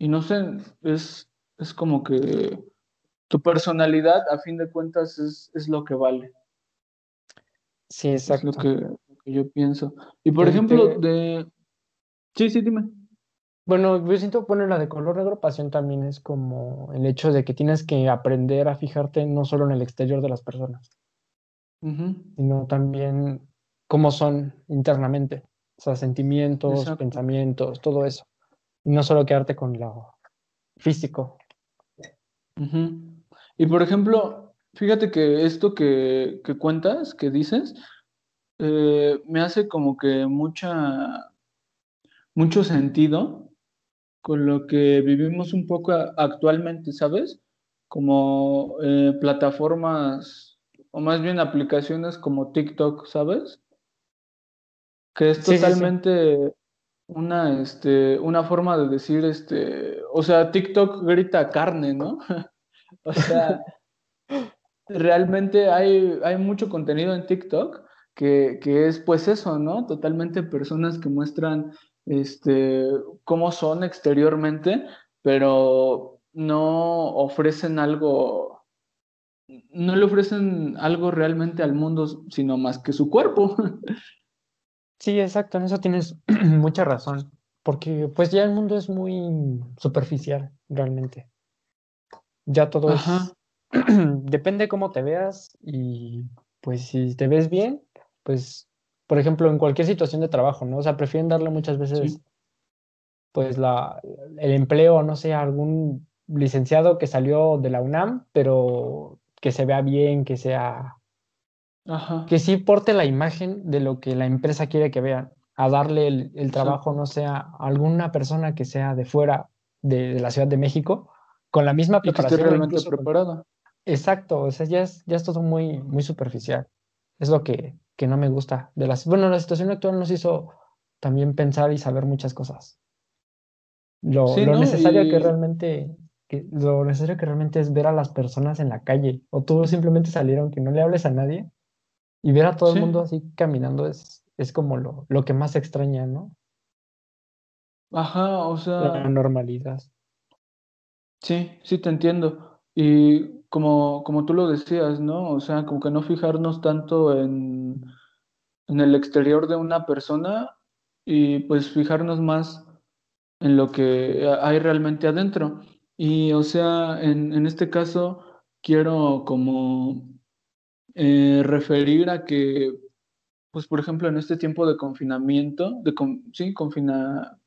y no sé, es, es como que tu personalidad, a fin de cuentas, es, es lo que vale. Sí, exacto. Es lo que que yo pienso. Y por ejemplo, de... Sí, sí, dime. Bueno, yo siento, bueno, la de color negro pasión también es como el hecho de que tienes que aprender a fijarte no solo en el exterior de las personas, sino también cómo son internamente, o sea, sentimientos, pensamientos, todo eso. Y no solo quedarte con lo físico. Y por ejemplo, fíjate que esto que, cuentas, que dices, eh, me hace como que mucha, mucho sentido con lo que vivimos un poco actualmente, ¿sabes? Como eh, plataformas o más bien aplicaciones como TikTok, ¿sabes? Que es totalmente una este una forma de decir este, o sea, TikTok grita carne, ¿no? o sea, realmente hay, hay mucho contenido en TikTok que, que, es pues eso, ¿no? Totalmente personas que muestran este, cómo son exteriormente, pero no ofrecen algo, no le ofrecen algo realmente al mundo, sino más que su cuerpo. Sí, exacto, en eso tienes mucha razón, porque pues ya el mundo es muy superficial, realmente. Ya todo es... Depende cómo te veas y pues si te ves bien, pues por ejemplo, en cualquier situación de trabajo, ¿no? O sea, prefieren darle muchas veces, pues, la, el empleo, no sé, a algún licenciado que salió de la UNAM, pero que se vea bien, que sea... Que sí porte la imagen de lo que la empresa quiere que vean, a darle el, trabajo, no sé, a alguna persona que sea de fuera de, la Ciudad de México, con la misma preparación. que esté realmente preparada. Exacto, o sea, ya es, ya es todo muy, muy superficial. Es lo que, que no me gusta. De las, bueno, la situación actual nos hizo también pensar y saber muchas cosas. Lo, necesario que realmente que, lo necesario que realmente es ver a las personas en la calle o tú simplemente salieron que no le hables a nadie y ver a todo el mundo así caminando es, es como lo, lo que más extraña, ¿no? Ajá, o sea. La normalidad. Sí, sí te entiendo. Y como, como tú lo decías, ¿no? O sea, como que no fijarnos tanto en, en el exterior de una persona y pues fijarnos más en lo que hay realmente adentro. Y o sea, en, en este caso quiero como eh, referir a que, pues por ejemplo, en este tiempo de confinamiento, de sí, confina,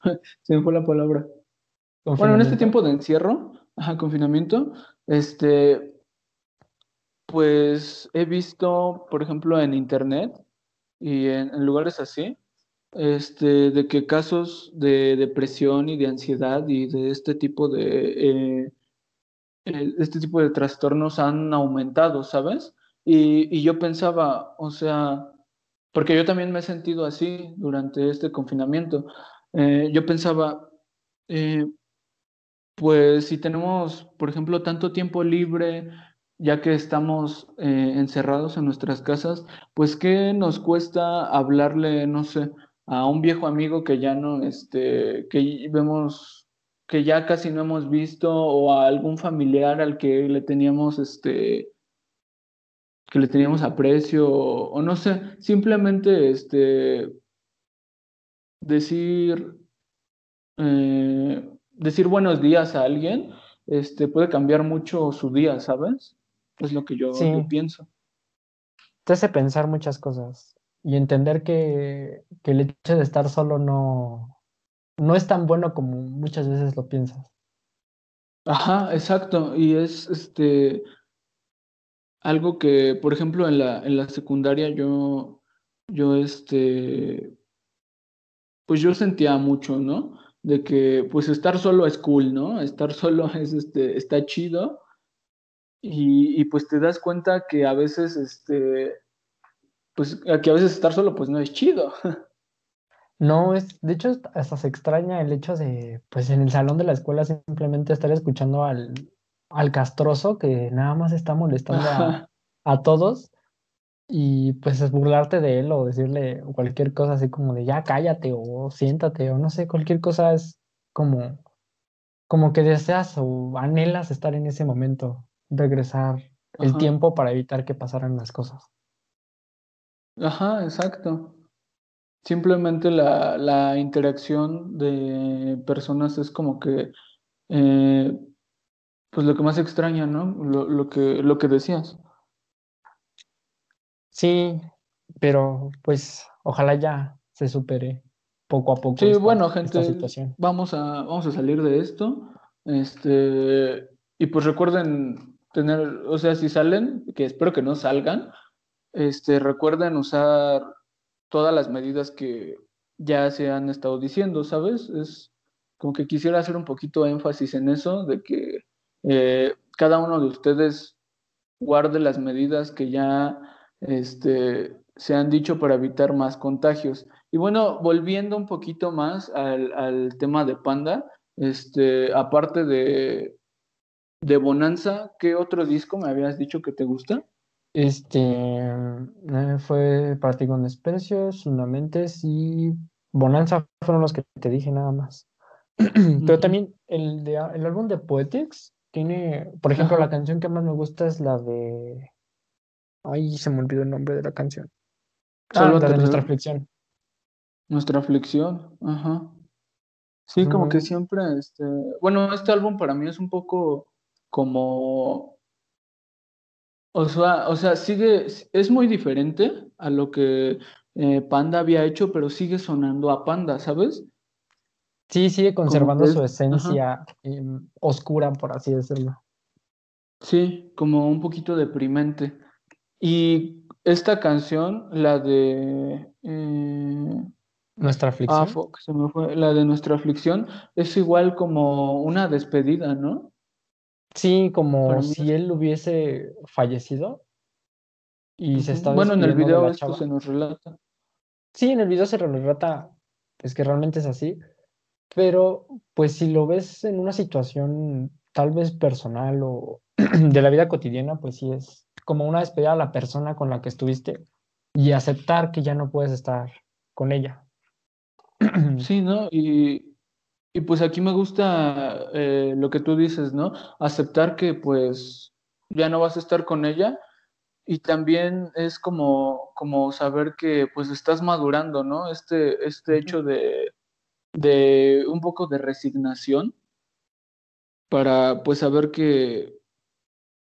se me fue la palabra. Bueno, en este tiempo de encierro, ajá, confinamiento, este, pues he visto, por ejemplo, en internet y en, lugares así, este, de que casos de depresión y de ansiedad y de este tipo de, eh, este tipo de trastornos han aumentado, ¿sabes? Y, y, yo pensaba, o sea, porque yo también me he sentido así durante este confinamiento, eh, yo pensaba, eh, pues si tenemos, por ejemplo, tanto tiempo libre, ya que estamos eh, encerrados en nuestras casas, pues qué nos cuesta hablarle, no sé, a un viejo amigo que ya no, este, que vemos, que ya casi no hemos visto, o a algún familiar al que le teníamos, este, que le teníamos aprecio, o, no sé, simplemente, este, decir, eh, decir buenos días a alguien este, puede cambiar mucho su día, ¿sabes? Es lo que yo, pienso. Te hace pensar muchas cosas y entender que, que, el hecho de estar solo no, no es tan bueno como muchas veces lo piensas. Ajá, exacto. Y es este algo que, por ejemplo, en la, en la secundaria yo, yo este, pues yo sentía mucho, ¿no? de que pues estar solo es cool, ¿no? Estar solo es, este, está chido y, y pues te das cuenta que a veces, este, pues que a veces estar solo pues no es chido. No, es, de hecho hasta se extraña el hecho de, pues en el salón de la escuela simplemente estar escuchando al, al castroso que nada más está molestando a, a todos y pues es burlarte de él o decirle cualquier cosa así como de ya cállate o siéntate o no sé, cualquier cosa es como, como que deseas o anhelas estar en ese momento, regresar el tiempo para evitar que pasaran las cosas. Ajá, exacto. Simplemente la, la interacción de personas es como que, eh, pues lo que más extraña, ¿no? Lo, lo, que, lo que decías. Sí, pero pues ojalá ya se supere poco a poco. Sí, esta, bueno, gente, esta situación. vamos a, vamos a salir de esto. Este, y pues recuerden tener, o sea, si salen, que espero que no salgan, este, recuerden usar todas las medidas que ya se han estado diciendo, ¿sabes? Es como que quisiera hacer un poquito énfasis en eso, de que eh, cada uno de ustedes guarde las medidas que ya este, se han dicho para evitar más contagios. Y bueno, volviendo un poquito más al, al tema de Panda, este, aparte de, de Bonanza, ¿qué otro disco me habías dicho que te gusta? Este eh, fue para ti con desprecios, Fundamentes y Bonanza fueron los que te dije nada más. Pero también el, de, el álbum de Poetics tiene, por ejemplo, Ajá. la canción que más me gusta es la de. Ay, se me olvidó el nombre de la canción. Ah, Solo la de nuestra aflicción. Nuestra aflicción, ajá. Sí, como que siempre, este, bueno, este álbum para mí es un poco como, o sea, o sea, sigue, es muy diferente a lo que eh, Panda había hecho, pero sigue sonando a Panda, ¿sabes? Sí, sigue conservando su esencia em, oscura, por así decirlo. sí, como un poquito deprimente. Y esta canción, la de, eh, Nuestra ah, aflicción. fuck, se me fue, la de Nuestra Aflicción, es igual como una despedida, ¿no? Sí, como si él hubiese fallecido y se está Bueno, en el video esto chava. se nos relata. Sí, en el video se relata, es que realmente es así, pero pues si lo ves en una situación tal vez personal o de la vida cotidiana, pues sí es como una despedida a la persona con la que estuviste y aceptar que ya no puedes estar con ella. Sí, ¿no? Y, y pues aquí me gusta eh, lo que tú dices, ¿no? Aceptar que pues ya no vas a estar con ella y también es como, como saber que pues estás madurando, ¿no? Este, este hecho de, de un poco de resignación para pues saber que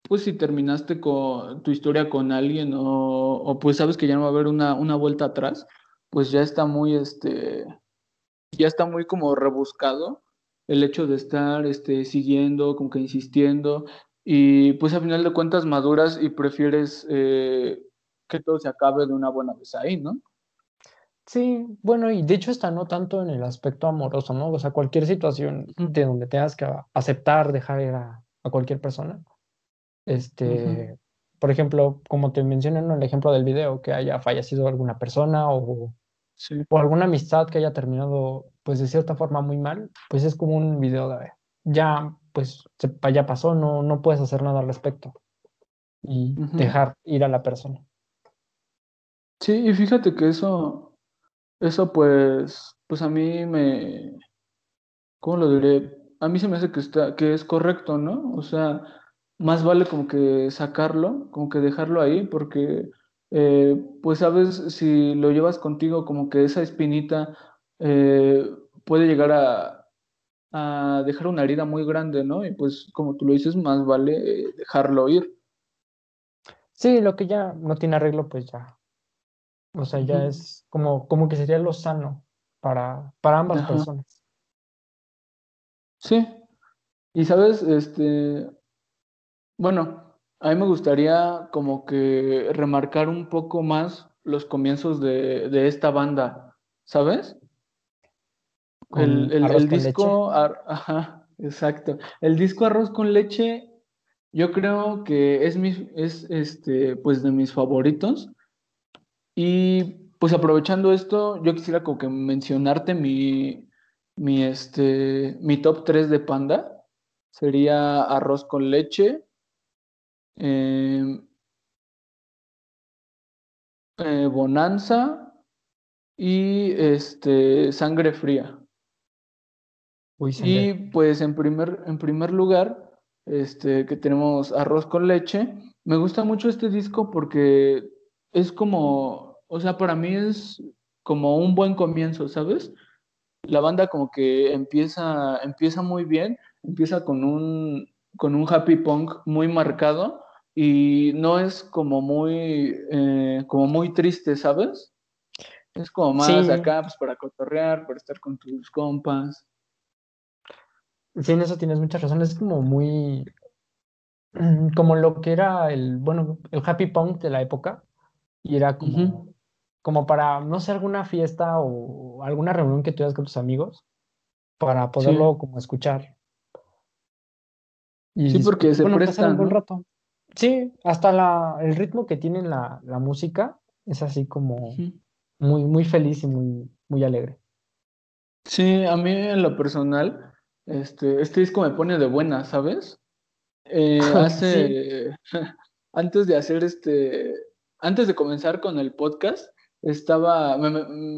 pues si terminaste con tu historia con alguien o, pues sabes que ya no va a haber una, una vuelta atrás, pues ya está muy, este, ya está muy como rebuscado el hecho de estar este, siguiendo, como que insistiendo, y pues a final de cuentas maduras y prefieres eh, que todo se acabe de una buena vez ahí, ¿no? Sí, bueno, y de hecho está no tanto en el aspecto amoroso, ¿no? O sea, cualquier situación de donde tengas que aceptar dejar ir a, a cualquier persona. Este, por ejemplo, como te mencioné en el ejemplo del video, que haya fallecido alguna persona o, sí. o alguna amistad que haya terminado, pues de cierta forma muy mal, pues es como un video de, ya, pues se- ya pasó, no, no puedes hacer nada al respecto y dejar ir a la persona. Sí, y fíjate que eso, eso pues, pues a mí me, ¿cómo lo diré? A mí se me hace que está, que es correcto, ¿no? O sea, más vale como que sacarlo, como que dejarlo ahí, porque eh, pues sabes, si lo llevas contigo, como que esa espinita eh, puede llegar a, a dejar una herida muy grande, ¿no? Y pues como tú lo dices, más vale eh, dejarlo ir. Sí, lo que ya no tiene arreglo, pues ya, o sea, ya es como, como que sería lo sano para, para ambas Ajá. personas. Sí. Y sabes, este, bueno, a mí me gustaría como que remarcar un poco más los comienzos de, de esta banda, ¿sabes? El, el, disco, ar- ajá, exacto. El disco Arroz con leche, yo creo que es mi, es este, pues de mis favoritos. Y pues aprovechando esto, yo quisiera como que mencionarte mi, mi, este, mi top 3 de Panda. Sería Arroz con leche, eh, eh, Bonanza y este, Sangre Fría. Uy, Y pues en primer, en primer lugar, este, que tenemos Arroz con leche. Me gusta mucho este disco porque es como, o sea, para mí es como un buen comienzo, ¿sabes? La banda como que empieza, empieza muy bien, empieza con un, con un happy punk muy marcado y no es como muy, eh, como muy triste, ¿sabes? Es como más acá, pues para cotorrear, para estar con tus compas. Sí, en eso tienes mucha razón. Es como muy, como lo que era el, bueno, el happy punk de la época. Y era como, como para, no sé, alguna fiesta o alguna reunión que tuvieras con tus amigos, para poderlo como escuchar. Y sí, porque se presta un buen rato. Sí, hasta la, el ritmo que tiene la, la música es así como muy, muy feliz y muy, muy alegre. Sí, a mí en lo personal, este, este disco me pone de buena, ¿sabes? Eh, hace, antes de hacer este, antes de comenzar con el podcast, estaba,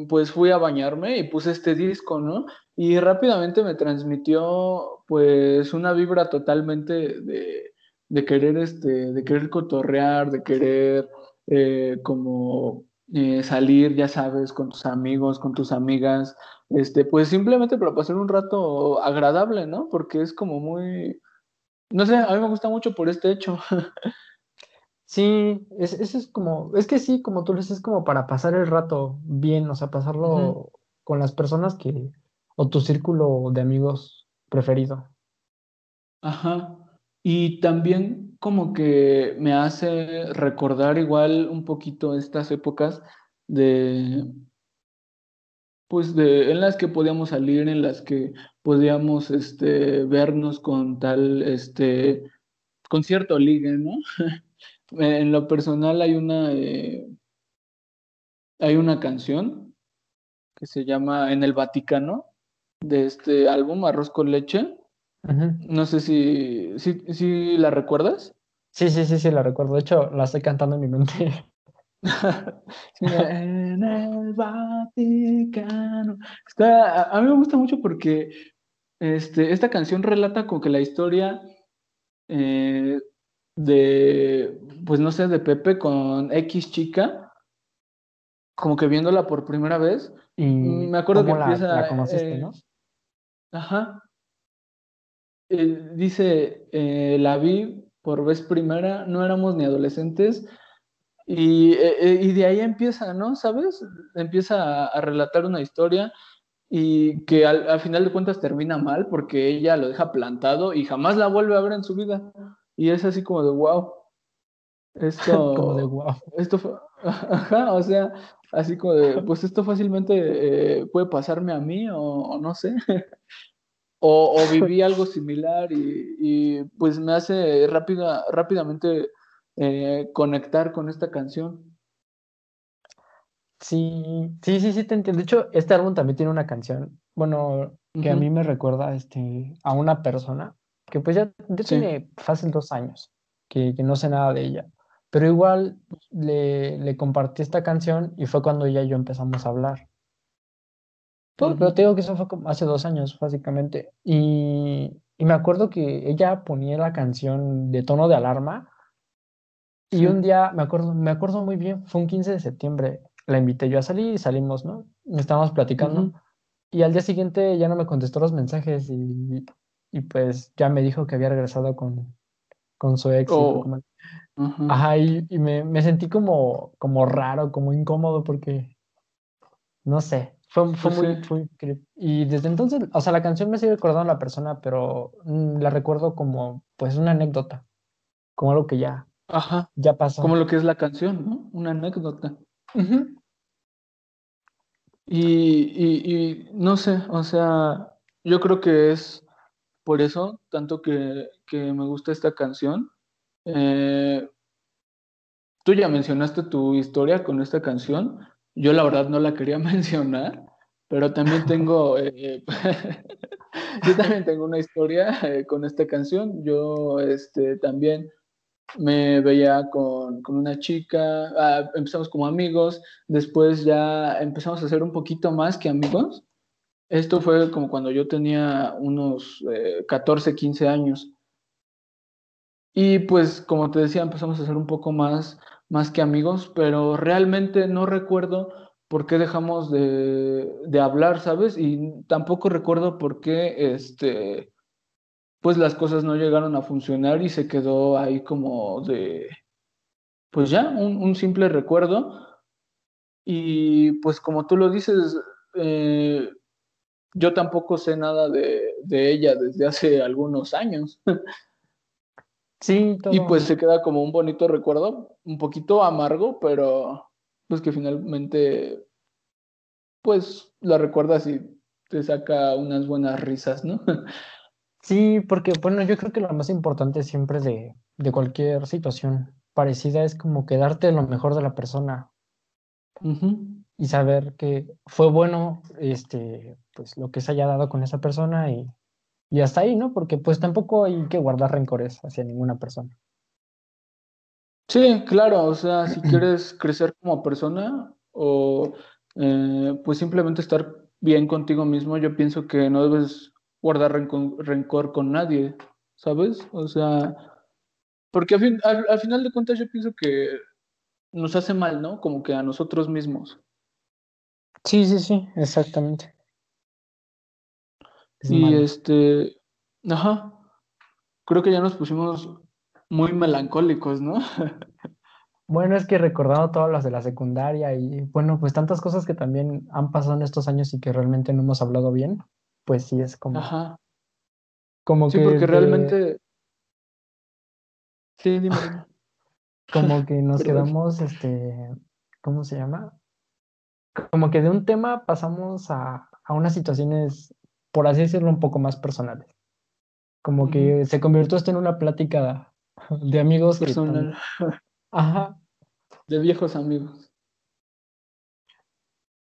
pues fui a bañarme y puse este disco, ¿no? Y rápidamente me transmitió, pues, una vibra totalmente de, de querer, este, de querer cotorrear, de querer, eh, como eh, salir, ya sabes, con tus amigos, con tus amigas, este, pues simplemente para pasar un rato agradable, ¿no? Porque es como muy, no sé, a mí me gusta mucho por este hecho. Sí, es, es como, es que sí, como tú dices, es como para pasar el rato bien, o sea, pasarlo con las personas que, o tu círculo de amigos preferido. Ajá. Y también como que me hace recordar igual un poquito estas épocas de, pues de, en las que podíamos salir, en las que podíamos este, vernos con tal, este, con cierto ligue, ¿no? en lo personal hay una, eh, hay una canción que se llama En el Vaticano, de este álbum Arroz con leche, no sé si, si, la recuerdas. Sí, sí, sí, sí, la recuerdo. De hecho, la estoy cantando en mi mente. en el Vaticano. a, mí me gusta mucho porque este, esta canción relata como que la historia eh, de, pues no sé, de Pepe con X chica, como que viéndola por primera vez. Y me acuerdo que empieza. La conociste, eh, ¿no? Ajá. Eh, dice, eh, la vi por vez primera, no éramos ni adolescentes, y, y de ahí empieza, ¿no? ¿Sabes? Empieza a, relatar una historia y que al, final de cuentas termina mal porque ella lo deja plantado y jamás la vuelve a ver en su vida. Y es así como de wow. Esto, como de wow. Esto, ajá, o sea, así como de, pues esto fácilmente puede pasarme a mí o no sé. o, viví algo similar y, pues me hace rápida, rápidamente eh, conectar con esta canción. Sí, sí, sí, sí, te entiendo. De hecho, este álbum también tiene una canción, bueno, que a mí me recuerda este, a una persona que pues ya, tiene fácil dos años, que, no sé nada de ella. Pero igual le, le compartí esta canción y fue cuando ella y yo empezamos a hablar. Pero, te digo que eso fue como hace dos años, básicamente. Y, y, me acuerdo que ella ponía la canción de tono de alarma. Y un día, me acuerdo, me acuerdo muy bien, fue un 15 de septiembre. La invité yo a salir y salimos, ¿no? Estábamos platicando. Y al día siguiente ya no me contestó los mensajes y, y pues ya me dijo que había regresado con, con su ex. Oh. Ajá, y, y me, me, sentí como, como raro, como incómodo porque, no sé, fue, fue muy, Y desde entonces, o sea, la canción me sigue recordando a la persona, pero mm, la recuerdo como, pues, una anécdota. Como algo que ya, Ajá. ya pasó. Como lo que es la canción, ¿no? Una anécdota. y, y, no sé, o sea, yo creo que es por eso tanto que, que me gusta esta canción. Eh, tú ya mencionaste tu historia con esta canción. Yo la verdad no la quería mencionar, pero también tengo, eh, yo también tengo una historia eh, con esta canción. Yo este, también me veía con, con una chica, ah, empezamos como amigos, después ya empezamos a ser un poquito más que amigos. Esto fue como cuando yo tenía unos 14, eh, 15 años. Y pues, como te decía, empezamos a ser un poco más, más que amigos, pero realmente no recuerdo por qué dejamos de, de hablar, ¿sabes? Y tampoco recuerdo por qué, este, pues las cosas no llegaron a funcionar y se quedó ahí como de, pues ya, un, un simple recuerdo. Y pues como tú lo dices, eh, yo tampoco sé nada de, de, ella desde hace algunos años. Sí, todo. Y pues se queda como un bonito recuerdo, un poquito amargo, pero pues que finalmente pues la recuerdas y te saca unas buenas risas, ¿no? Sí, porque bueno, yo creo que lo más importante siempre de, de cualquier situación parecida es como que darte lo mejor de la persona Uh -huh. Y saber que fue bueno este, pues lo que se haya dado con esa persona y, y hasta ahí, ¿no? Porque pues tampoco hay que guardar rencores hacia ninguna persona. Sí, claro, o sea, si quieres crecer como persona o eh, pues simplemente estar bien contigo mismo, yo pienso que no debes guardar rencor, rencor con nadie, ¿sabes? O sea, porque al, fin, al, al, final de cuentas yo pienso que nos hace mal, ¿no? Como que a nosotros mismos. Sí, sí, sí, exactamente. Es y malo. este, ajá, creo que ya nos pusimos muy melancólicos, ¿no? Bueno, es que recordando todas las de la secundaria y bueno, pues tantas cosas que también han pasado en estos años y que realmente no hemos hablado bien, pues sí es como. Ajá. Como sí, que. porque de, realmente. Sí, dime. Como que nos quedamos, este. ¿Cómo se llama? Como que de un tema pasamos a, a unas situaciones, por así decirlo, un poco más personales. Como que se convirtió esto en una plática de amigos. Personal. Tan... Ajá. De viejos amigos.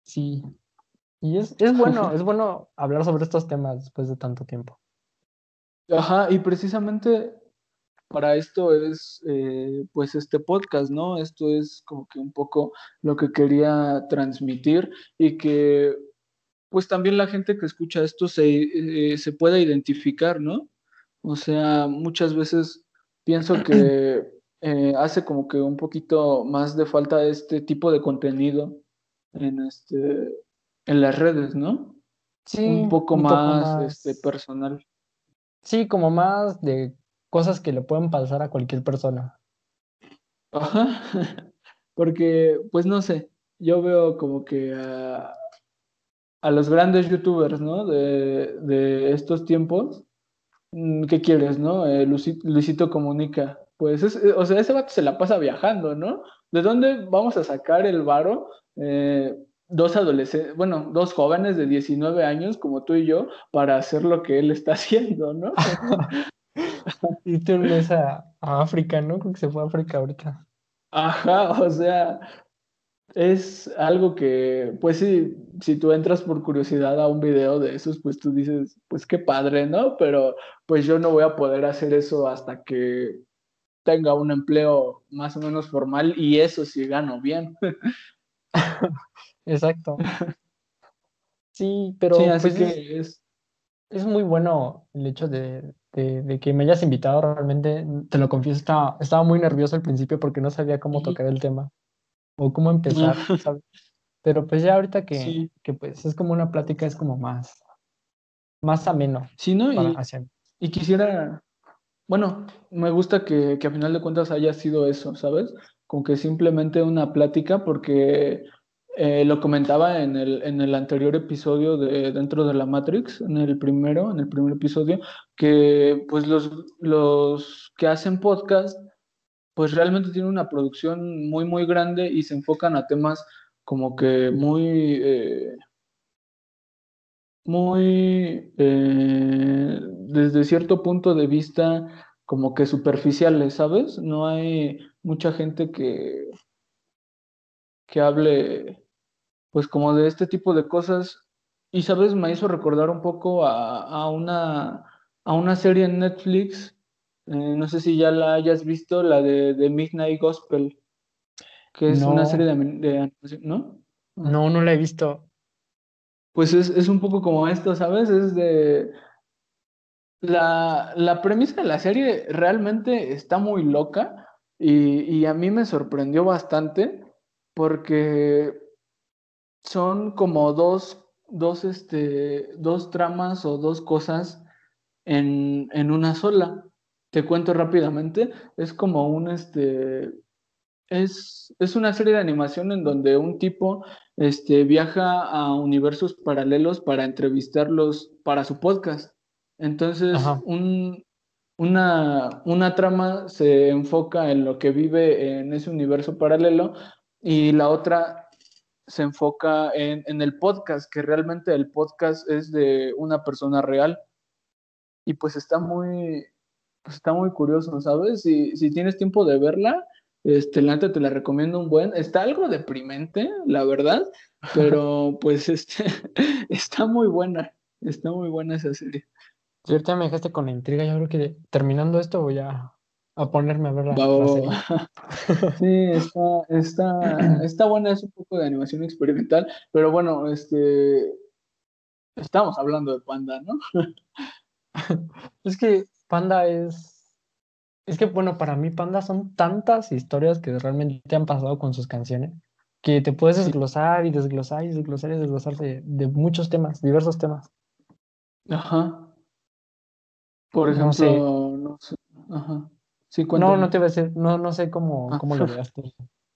Sí. Y es, es bueno, es bueno hablar sobre estos temas después de tanto tiempo. Ajá, y precisamente para esto es eh, pues este podcast, ¿no? Esto es como que un poco lo que quería transmitir y que pues también la gente que escucha esto se, eh, se pueda identificar, ¿no? O sea, muchas veces pienso que eh, hace como que un poquito más de falta este tipo de contenido en este en las redes, ¿no? Sí, un poco, un más, poco más este personal. Sí, como más de cosas que le pueden pasar a cualquier persona. Ajá, porque, pues no sé, yo veo como que a, a los grandes youtubers, ¿no? De, de, estos tiempos, mm, ¿qué quieres, no? Eh, Luisito, Luisito, Comunica. Pues, es, o sea, ese vato se la pasa viajando, ¿no? ¿De dónde vamos a sacar el varo? Eh, dos adolescentes, bueno, dos jóvenes de 19 años como tú y yo para hacer lo que él está haciendo, ¿no? y tú ves a, a, África, ¿no? Creo que se fue a África ahorita. Ajá, o sea, es algo que, pues sí, si tú entras por curiosidad a un video de esos, pues tú dices, pues qué padre, ¿no? Pero pues yo no voy a poder hacer eso hasta que tenga un empleo más o menos formal y eso sí gano bien. Exacto. Sí, pero sí, así pues que es, es, muy bueno el hecho de, de, de, que me hayas invitado. Realmente, te lo confieso, estaba, estaba muy nervioso al principio porque no sabía cómo tocar el tema o cómo empezar, ¿sabes? Pero pues ya ahorita que, sí. que pues es como una plática, es como más, más ameno. Sí, ¿no? Para, y, hacia... y quisiera, bueno, me gusta que, que a final de cuentas haya sido eso, ¿sabes? Como que simplemente una plática porque eh, lo comentaba en el, en el anterior episodio de Dentro de la Matrix, en el primero, en el primer episodio, que pues los, los que hacen podcast, pues realmente tienen una producción muy, muy grande y se enfocan a temas como que muy, eh, muy, eh, desde cierto punto de vista, como que superficiales, ¿sabes? No hay mucha gente que, que hable pues como de este tipo de cosas. Y sabes, me hizo recordar un poco a, a una, a una serie en Netflix, eh, no sé si ya la hayas visto, la de, de Midnight Gospel, que es no. una serie de, de, ¿no? No, no la he visto. Pues es, es un poco como esto, ¿sabes? Es de, la, la premisa de la serie realmente está muy loca y, y a mí me sorprendió bastante porque son como dos, dos, este, dos tramas o dos cosas en, en una sola. Te cuento rápidamente, es como un, este, es, es, una serie de animación en donde un tipo este, viaja a universos paralelos para entrevistarlos para su podcast. Entonces, un, una, una trama se enfoca en lo que vive en ese universo paralelo y la otra se enfoca en, en, el podcast, que realmente el podcast es de una persona real. Y pues está muy, pues está muy curioso, ¿sabes? Si, si tienes tiempo de verla, este, te la recomiendo un buen. Está algo deprimente, la verdad, pero pues este, está muy buena. Está muy buena esa serie. Ahorita me dejaste con la intriga, yo creo que terminando esto voy a, a ponerme a ver la, serie. Sí, está, está, está buena, es un poco de animación experimental, pero bueno, este estamos hablando de Panda, ¿no? es que Panda es es que, bueno, para mí Panda son tantas historias que realmente han pasado con sus canciones que te puedes desglosar y desglosar y desglosar y desglosar de, muchos temas, diversos temas. Ajá. Por ejemplo, no sé. Ajá. No, no te voy a decir, no, no sé cómo, ah. cómo lo veas tú.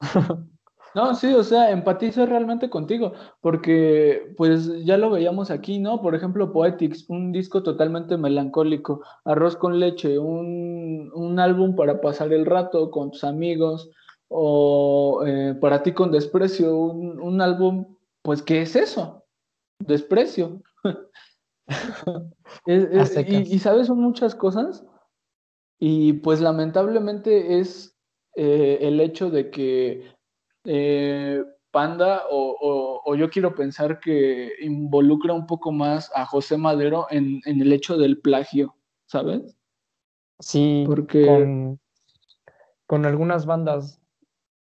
No, sí, o sea, empatizo realmente contigo, porque pues ya lo veíamos aquí, ¿no? Por ejemplo, Poetics, un disco totalmente melancólico, Arroz con leche, un, un álbum para pasar el rato con tus amigos, o eh, para ti con desprecio, un, un, álbum, pues, ¿qué es eso? Desprecio. y, y, sabes, son muchas cosas, y pues lamentablemente es eh, el hecho de que eh, Panda, o, yo quiero pensar que involucra un poco más a José Madero en, el hecho del plagio, ¿sabes? Sí, porque con, algunas bandas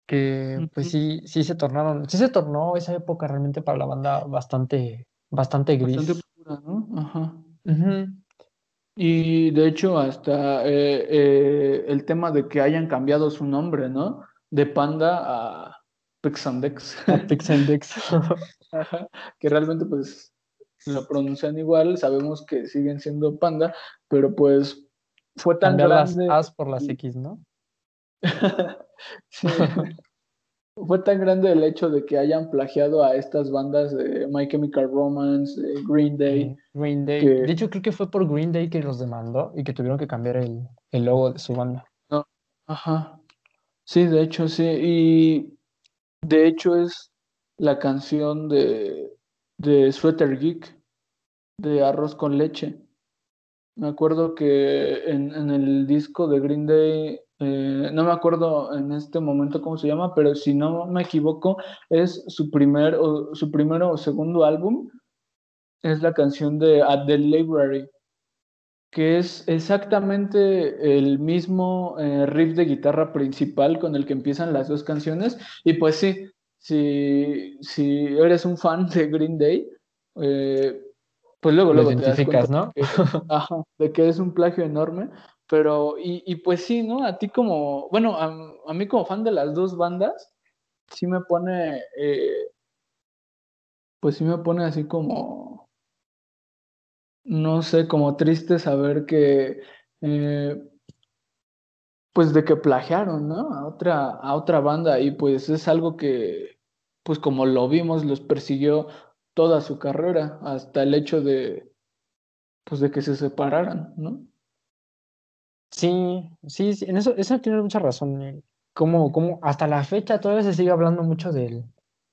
que pues sí, sí se tornaron, sí se tornó esa época realmente para la banda bastante, bastante gris. Bastante pura, ¿no? Ajá. Y de hecho hasta eh, eh, el tema de que hayan cambiado su nombre, ¿no? De Panda a, Pixandex. Pixandex. que realmente pues lo pronuncian igual, sabemos que siguen siendo panda, pero pues fue tan grande. las As por las X, ¿no? fue tan grande el hecho de que hayan plagiado a estas bandas de My Chemical Romance, Green Day. Green Day. De hecho, creo que fue por Green Day que los demandó y que tuvieron que cambiar el, el logo de su banda. No. Ajá. Sí, de hecho, sí. Y de hecho, es la canción de, de Sweater Geek, de Arroz con Leche. Me acuerdo que en, en el disco de Green Day, eh, no me acuerdo en este momento cómo se llama, pero si no me equivoco, es su primer o su primero o segundo álbum. Es la canción de At the Library, que es exactamente el mismo eh, riff de guitarra principal con el que empiezan las dos canciones. Y pues sí, si, si eres un fan de Green Day, eh, pues luego, luego te das cuenta ¿no? De que, es un plagio enorme. Pero, y, y, pues sí, ¿no? A ti como, bueno, a, mí como fan de las dos bandas, sí me pone, eh, pues sí me pone así como, no sé, como triste saber que, eh, pues de que plagiaron, ¿no? A otra, a otra banda y pues es algo que, pues como lo vimos, los persiguió toda su carrera hasta el hecho de, pues de que se separaran, ¿no? Sí, sí, sí en eso, eso tiene mucha razón. Eh, como, como hasta la fecha todavía se sigue hablando mucho del,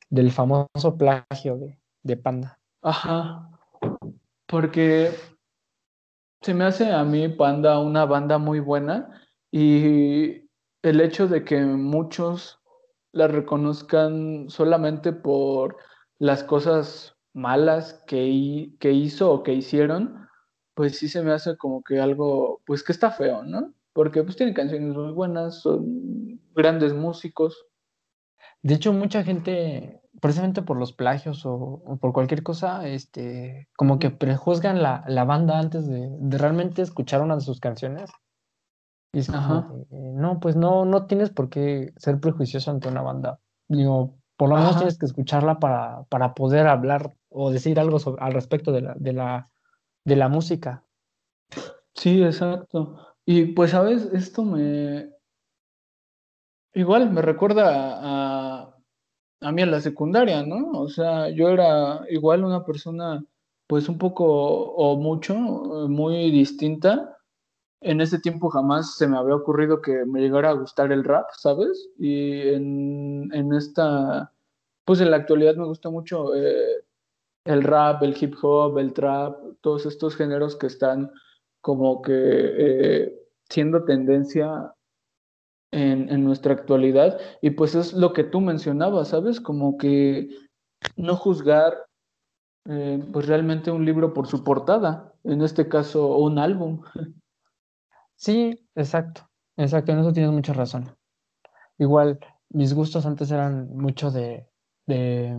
del famoso plagio de, de Panda. Ajá, porque se me hace a mí Panda una banda muy buena y el hecho de que muchos la reconozcan solamente por las cosas malas que, que hizo o que hicieron, pues sí se me hace como que algo, pues que está feo, ¿no? Porque pues tienen canciones muy buenas, son grandes músicos. De hecho, mucha gente precisamente por los plagios o, por cualquier cosa, este, como que prejuzgan la, la banda antes de, de, realmente escuchar una de sus canciones. Y es como, no, pues no, no tienes por qué ser prejuicioso ante una banda. Digo, por lo menos tienes que escucharla para, para poder hablar o decir algo al respecto de la, de, la, de la música. Sí, exacto. Y pues, ¿sabes? Esto me... Igual me recuerda a, a mí en la secundaria, ¿no? O sea, yo era igual una persona, pues un poco o mucho, muy distinta. En ese tiempo jamás se me había ocurrido que me llegara a gustar el rap, ¿sabes? Y en, en esta, pues en la actualidad me gusta mucho eh, el rap, el hip hop, el trap, todos estos géneros que están como que eh, siendo tendencia en, nuestra actualidad. Y pues es lo que tú mencionabas, ¿sabes? Como que no juzgar eh, pues realmente un libro por su portada, en este caso un álbum. Sí, exacto, exacto, en eso tienes mucha razón. Igual, mis gustos antes eran mucho de, de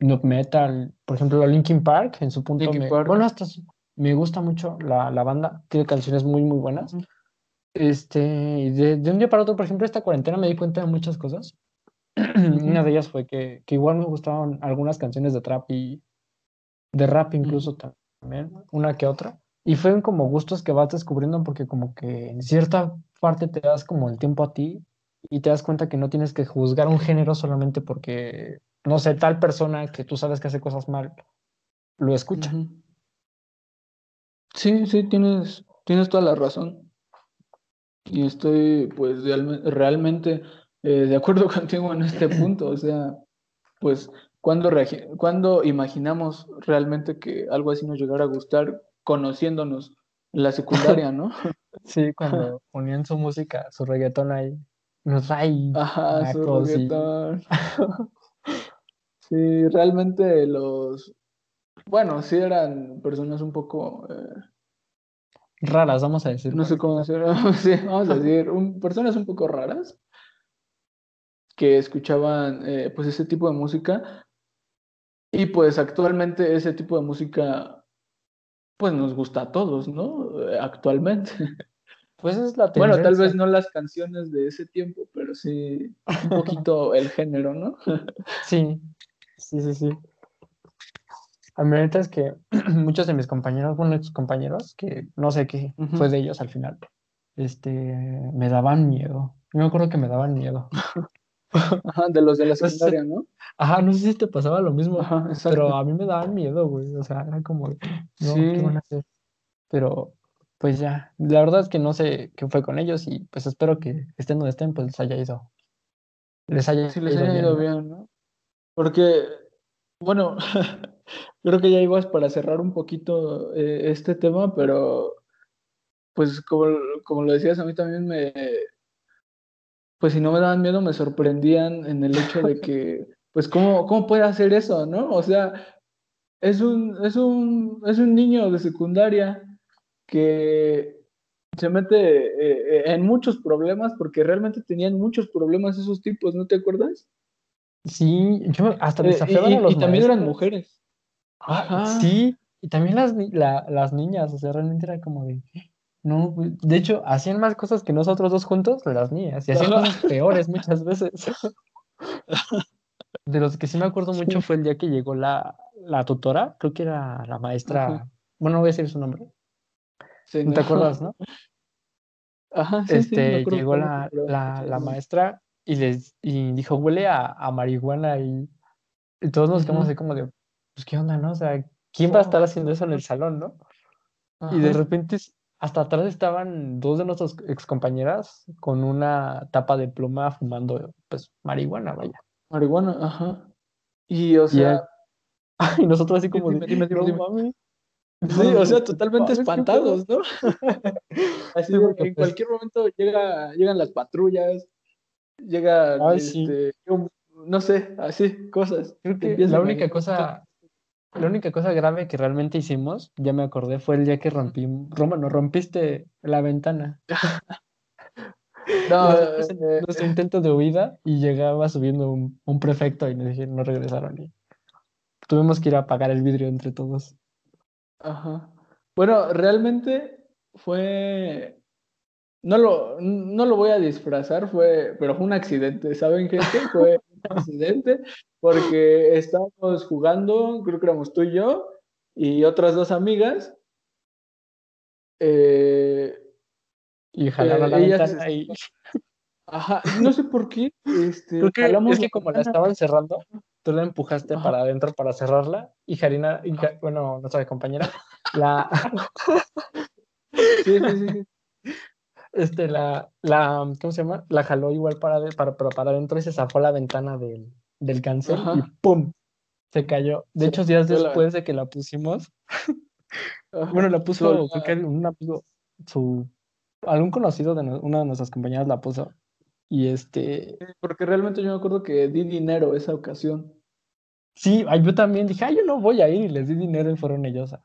mm, metal, por ejemplo, Linkin Park en su punto. Me, bueno, hasta me gusta mucho la, la, banda, tiene canciones muy, muy buenas. Este, de, de, un día para otro, por ejemplo, esta cuarentena me di cuenta de muchas cosas. Una de ellas fue que, que, igual me gustaban algunas canciones de trap y de rap incluso también, una que otra. Y fueron como gustos que vas descubriendo porque como que en cierta parte te das como el tiempo a ti y te das cuenta que no tienes que juzgar un género solamente porque, no sé, tal persona que tú sabes que hace cosas mal, lo escucha. Sí, sí, tienes, tienes toda la razón. Y estoy pues realmente eh, de acuerdo contigo en este punto. O sea, pues cuando, cuando imaginamos realmente que algo así nos llegara a gustar conociéndonos en la secundaria, ¿no? Sí, cuando ponían su música, su reggaetón ahí. Nos Ajá, su reggaetón. Sí, realmente los... Bueno, sí eran personas un poco... Eh, raras, vamos a decir. No sé cómo decir, sí, vamos a decir, personas un poco raras que escuchaban eh, pues ese tipo de música y pues actualmente ese tipo de música pues nos gusta a todos, ¿no? Eh, actualmente. Pues es la tendencia. Bueno, tal vez no las canciones de ese tiempo, pero sí un poquito el género, ¿no? Sí, sí, sí, sí. La verdad es que muchos de mis compañeros, bueno, ex compañeros, que no sé qué fue de ellos al final, este, me daban miedo. Yo me acuerdo que me daban miedo. Ajá, de los de la secundaria, ¿no? Ajá, no sé si te pasaba lo mismo, pero a mí me daban miedo, güey. O sea, era como, no, ¿qué van a hacer? Pero, pues ya, la verdad es que no sé qué fue con ellos y pues espero que estén donde estén, pues les haya ido. Les haya, sí, les haya ido bien, ¿no? Porque, bueno, creo que ya ibas para cerrar un poquito eh, este tema, pero pues como, como lo decías, a mí también me, pues si no me daban miedo, me sorprendían en el hecho de que, pues cómo, cómo puede hacer eso, ¿no? O sea, es un, es un, es un niño de secundaria que se mete eh, eh, en muchos problemas porque realmente tenían muchos problemas esos tipos, ¿no te acuerdas? Sí, yo hasta desafiaban a los Y también eran mujeres. Ah, sí, y también las, las niñas, o sea, realmente era como de, no, de hecho, hacían más cosas que nosotros dos juntos, las niñas, y hacían cosas peores muchas veces. De los que sí me acuerdo mucho fue el día que llegó la, la tutora, creo que era la maestra, bueno, no voy a decir su nombre. no. ¿Te acuerdas, no? Ajá, sí, este, llegó la, la, la, maestra y les y dijo, huele a, a marihuana y, y, todos nos quedamos así como de, pues qué onda, ¿no? O sea, ¿quién va a estar haciendo eso en el salón, no? Y de repente hasta atrás estaban dos de nuestras excompañeras con una tapa de pluma fumando, pues, marihuana, vaya. Marihuana, ajá. Y, o sea... Y, nosotros así como dime, dime, dime, Sí, o sea, totalmente espantados, ¿no? Así de que en pues cualquier momento llega, llegan las patrullas, llega, este, no sé, así, cosas. Creo que la única cosa la única cosa grave que realmente hicimos, ya me acordé, fue el día que rompí, Roma, no rompiste la ventana. No, eh, nuestro intento de huida y llegaba subiendo un, un prefecto y nos dijeron, no regresaron y tuvimos que ir a apagar el vidrio entre todos. Ajá. Bueno, realmente fue. No lo, no lo voy a disfrazar, fue, pero fue un accidente, ¿saben qué? Fue un accidente porque estábamos jugando, creo que éramos tú y yo, y otras dos amigas. Eh, y jalaron la Eh, ellas ventana y ajá, no sé por qué. Este, creo que es que la como la estaban cerrando, tú la empujaste Ajá. para adentro para cerrarla y Jarina, y bueno, nuestra compañera, la, sí, sí, sí. Este, la, la, ¿cómo se llama? La jaló igual para, de- para, pero para adentro y se zafó la ventana del, del cancel Ajá. y ¡pum! Se cayó. De hecho, días después de que la pusimos, bueno, la puso, Lo- creo que un amigo, su, algún conocido de no- una de nuestras compañeras la puso. Y este, Porque realmente yo me acuerdo que di dinero esa ocasión. sí, yo también dije, ay, yo no voy a ir y les di dinero y fueron ellos a,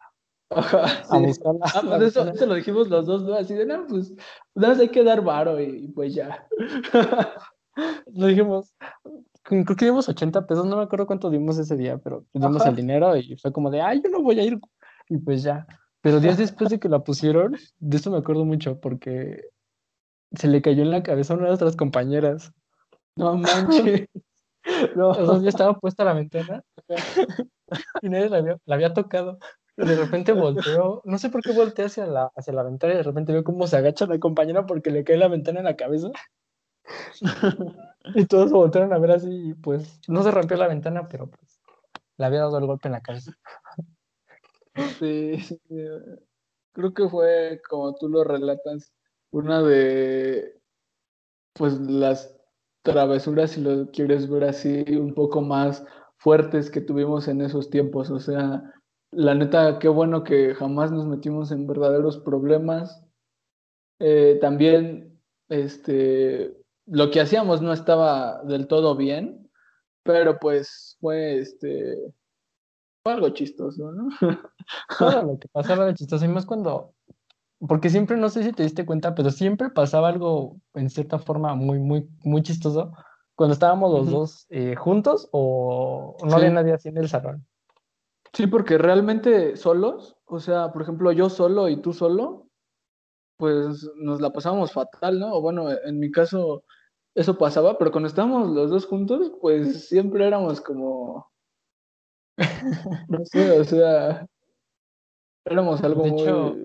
Ajá, a sí. buscarla. Ah, pues eso, eso lo dijimos los dos, ¿no? Así de, no, pues, nada más hay que dar varo y pues ya. Lo dijimos, creo que dimos 80 pesos, no me acuerdo cuánto dimos ese día, pero dimos Ajá. el dinero y fue como de, ay, yo no voy a ir. Y pues ya. Pero días después de que la pusieron, de eso me acuerdo mucho porque se le cayó en la cabeza a una de nuestras compañeras. No manches. No. O sea, ya estaba puesta la ventana y nadie la había, la había tocado. De repente volteó, no sé por qué volteé hacia la, hacia la ventana y de repente veo cómo se agacha la compañera porque le cae la ventana en la cabeza. Y todos voltearon a ver así y pues no se rompió la ventana, pero pues le había dado el golpe en la cabeza. Sí, sí, creo que fue, como tú lo relatas, una de, pues, las travesuras, si lo quieres ver así, un poco más fuertes que tuvimos en esos tiempos. O sea, la neta, qué bueno que jamás nos metimos en verdaderos problemas. Eh, también, este, lo que hacíamos no estaba del todo bien, pero pues fue, este, fue algo chistoso, ¿no? Todo lo que pasaba era chistoso y más cuando, porque siempre, no sé si te diste cuenta, pero siempre pasaba algo en cierta forma muy, muy, muy chistoso cuando estábamos los dos eh, juntos o no había Sí. nadie así en el salón. Sí, porque realmente solos, o sea, por ejemplo, yo solo y tú solo, pues nos la pasábamos fatal, ¿no? O bueno, en mi caso eso pasaba, pero cuando estábamos los dos juntos, pues siempre éramos como, no sé, o sea, éramos algo De muy... hecho,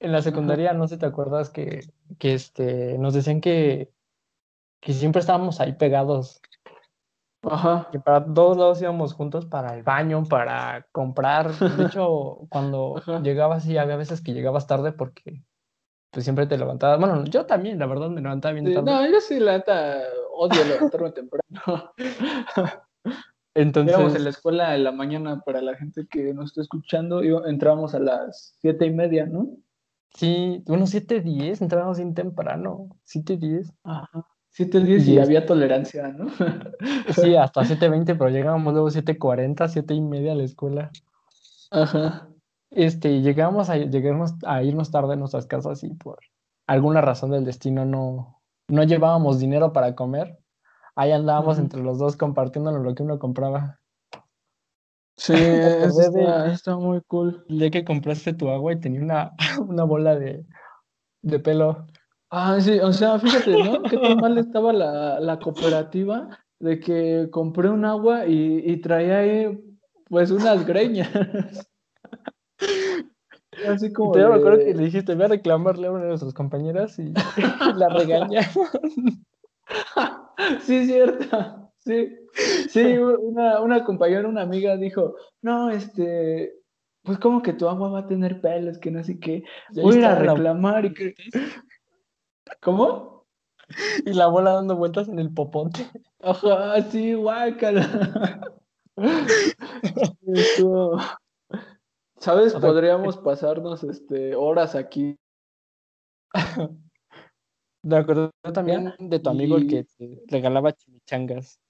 En la secundaria, no sé si te acuerdas que, que este, nos decían que, que siempre estábamos ahí pegados, Ajá, que para todos lados íbamos juntos para el baño, para comprar. De hecho, cuando Ajá. llegabas, sí, había veces que llegabas tarde porque pues siempre te levantabas. Bueno, yo también, la verdad, me levantaba bien sí, tarde. no, yo sí, la neta, odio levantarme temprano. Entonces, Íbamos en la escuela en la mañana para la gente que nos está escuchando, entrábamos a las siete y media, ¿no? sí, bueno, 7.10, entrábamos bien temprano, 7.10. Ajá. 7.10 y Y había tolerancia, ¿no? Sí, hasta 7.20, pero llegábamos luego 7.40, 7 y media a la escuela. Ajá. Este, llegamos a, llegamos a irnos tarde a nuestras casas y por alguna razón del destino no, no llevábamos dinero para comer. Ahí andábamos entre los dos compartiéndonos lo que uno compraba. Sí, está, está muy cool. El día que compraste tu agua y tenía una, una bola de, de pelo. Ah, sí, o sea, fíjate, ¿no? Qué tan mal estaba la, la cooperativa de que compré un agua y, y traía ahí, pues, unas greñas. Así como te de- que le dijiste, voy a reclamarle a una de nuestras compañeras y la regaña. Sí, cierto. Sí, sí, una, una compañera, una amiga dijo, no, este, pues como que tu agua va a tener pelos, que no sé qué. Voy a reclamar y que... ¿Cómo? y la bola dando vueltas en el popote. Ajá, sí, guácala. ¿Sabes? Podríamos pasarnos este, horas aquí. Me acuerdo también de tu amigo el que te regalaba chimichangas.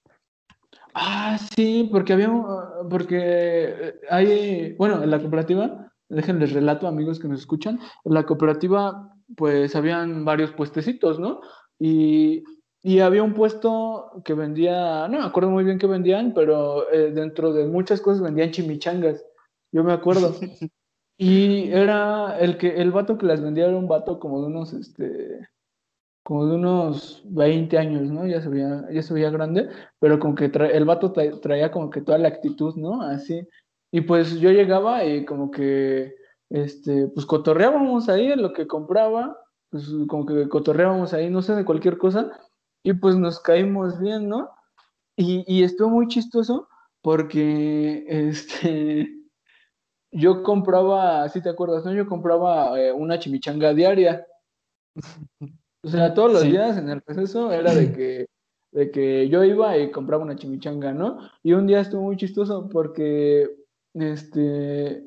Ah, sí, porque había, uh, porque hay, bueno, en la cooperativa, déjenles relato, amigos que nos escuchan, en la cooperativa, pues habían varios puestecitos, ¿no? Y, y había un puesto que vendía, no me acuerdo muy bien qué vendían, pero eh, dentro de muchas cosas vendían chimichangas, yo me acuerdo. Y era el que, el vato que las vendía era un vato como de unos, este, como de unos 20 años, ¿no? Ya se veía, ya se veía grande, pero como que el vato traía como que toda la actitud, ¿no? Así. Y pues yo llegaba y como que, este, pues cotorreábamos ahí en lo que compraba, pues como que cotorreábamos ahí, no sé, de cualquier cosa, y pues nos caímos bien, ¿no? Y, y estuvo muy chistoso porque, este, yo compraba, si te acuerdas, ¿no? Yo compraba eh, una chimichanga diaria. O sea, todos los días en el proceso era de que, de que yo iba y compraba una chimichanga, ¿no? Y un día estuvo muy chistoso porque, este,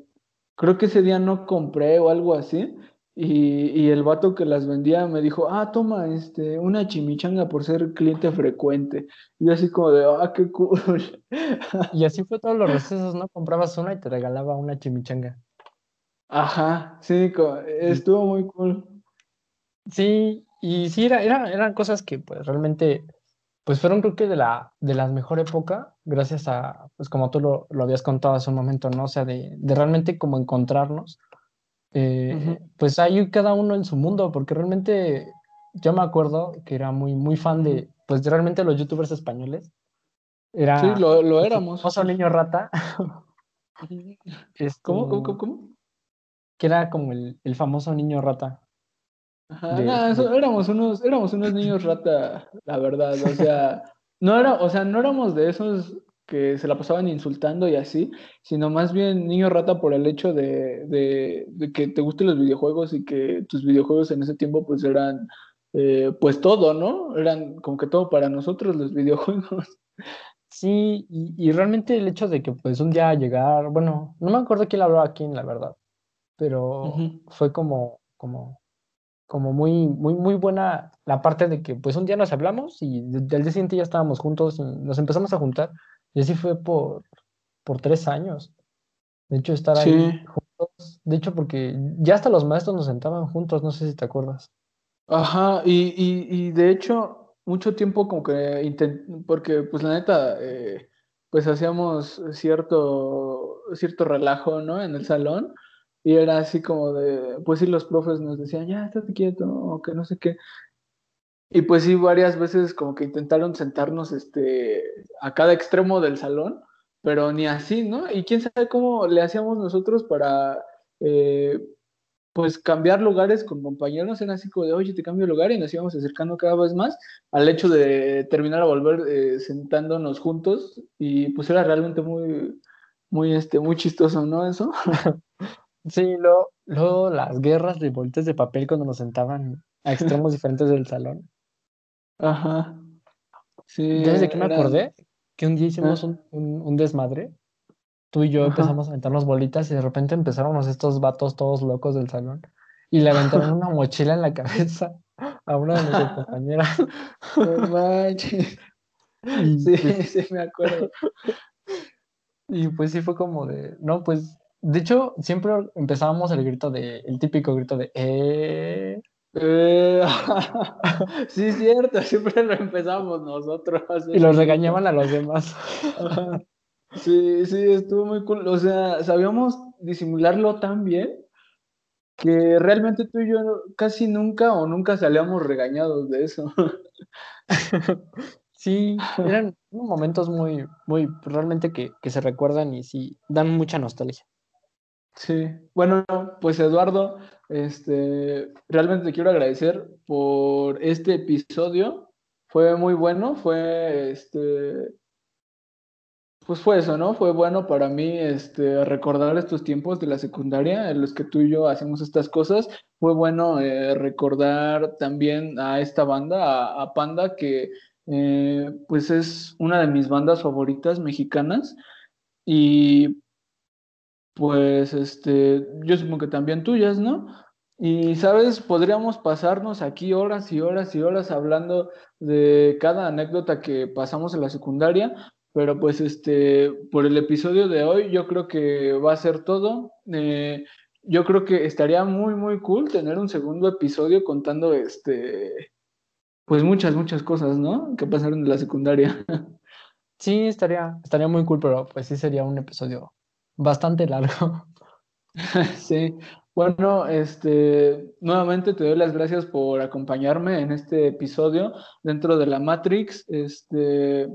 creo que ese día no compré o algo así. Y, y, el vato que las vendía me dijo, ah, toma, este, una chimichanga por ser cliente frecuente. Y yo así como de, ah, qué cool. Y así fue todos los recesos, ¿no? Comprabas una y te regalaba una chimichanga. Ajá, sí, estuvo muy cool. Sí, y sí, era, eran cosas que pues realmente, pues fueron creo que de la, de la mejor época, gracias a, pues como tú lo, lo habías contado hace un momento, ¿no? O sea, de, de realmente como encontrarnos, eh, pues hay cada uno en su mundo, porque realmente yo me acuerdo que era muy, muy fan de, pues realmente los youtubers españoles. Era, sí, lo, lo éramos. Famoso niño rata. ¿Cómo, cómo, cómo, cómo? Que era como el, el famoso niño rata. Ajá, éramos unos, éramos unos niños rata, la verdad, o sea, no era, o sea, no éramos de esos que se la pasaban insultando y así, sino más bien niño rata por el hecho de, de, que te gusten los videojuegos y que tus videojuegos en ese tiempo pues eran eh, pues todo, ¿no? Eran como que todo para nosotros los videojuegos. Sí, y, realmente el hecho de que pues un día llegar, bueno, no me acuerdo quién hablaba aquí, la verdad, pero fue como, como como muy, muy, muy buena la parte de que pues un día nos hablamos y del día siguiente ya estábamos juntos y nos empezamos a juntar y así fue por, por tres años. De hecho, estar ahí juntos, de hecho porque ya hasta los maestros nos sentaban juntos, no sé si te acuerdas. Ajá, y, y, de hecho mucho tiempo como que intent porque pues la neta, eh, pues hacíamos cierto, cierto relajo, ¿no? En el salón y era así como de, pues sí, los profes nos decían, ya, estate quieto, o que no sé qué. Y pues sí, varias veces como que intentaron sentarnos este, a cada extremo del salón, pero ni así, ¿no? Y quién sabe cómo le hacíamos nosotros para, eh, pues, cambiar lugares con compañeros. Era así como de, oye, te cambio de lugar y nos íbamos acercando cada vez más al hecho de terminar a volver eh, sentándonos juntos. Y pues era realmente muy, muy, este, muy chistoso, ¿no? Eso. Sí, luego, luego las guerras de bolitas de papel cuando nos sentaban a extremos diferentes del salón. Ajá. Sí. ¿Ya desde que me acordé? Que un día hicimos un, un, desmadre. Tú y yo empezamos a aventarnos bolitas y de repente empezábamos estos vatos todos locos del salón y le aventaron una mochila en la cabeza a una de nuestras compañeras. Sí, sí, me acuerdo. Y pues sí fue como de, no, pues de hecho, siempre empezábamos el grito de, el típico grito de eh. eh sí, cierto, siempre lo empezamos nosotros. Y los regañaban a los demás. sí, sí, estuvo muy cool. O sea, sabíamos disimularlo tan bien que realmente tú y yo casi nunca o nunca salíamos regañados de eso. Sí, eran momentos muy, muy, realmente que, que se recuerdan y sí, dan mucha nostalgia. Sí, bueno, pues Eduardo, este, realmente te quiero agradecer por este episodio. Fue muy bueno, fue este, pues fue eso, ¿no? Fue bueno para mí este, recordar estos tiempos de la secundaria en los que tú y yo hacemos estas cosas. Fue bueno eh, recordar también a esta banda, a, Panda, que eh, pues es una de mis bandas favoritas mexicanas. Y pues este, yo supongo que también tuyas, ¿no? Y, sabes, podríamos pasarnos aquí horas y horas y horas hablando de cada anécdota que pasamos en la secundaria, pero pues este, por el episodio de hoy yo creo que va a ser todo. Eh, yo creo que estaría muy, muy cool tener un segundo episodio contando este, pues muchas, muchas cosas, ¿no? Que pasaron en la secundaria. Sí, estaría, estaría muy cool, pero pues sí sería un episodio bastante largo. Sí, bueno, este, nuevamente te doy las gracias por acompañarme en este episodio dentro de la Matrix. Este,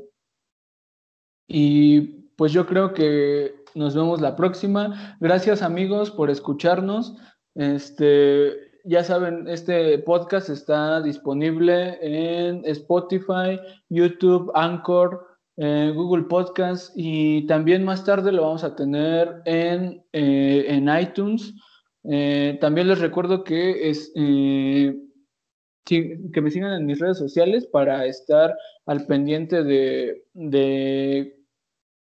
y pues yo creo que nos vemos la próxima. Gracias amigos por escucharnos. Este, ya saben, este podcast está disponible en Spotify, YouTube, Anchor, eh, Google Podcast y también más tarde lo vamos a tener en, eh, en iTunes. Eh, también les recuerdo que es que me sigan en mis redes sociales para estar al pendiente de, de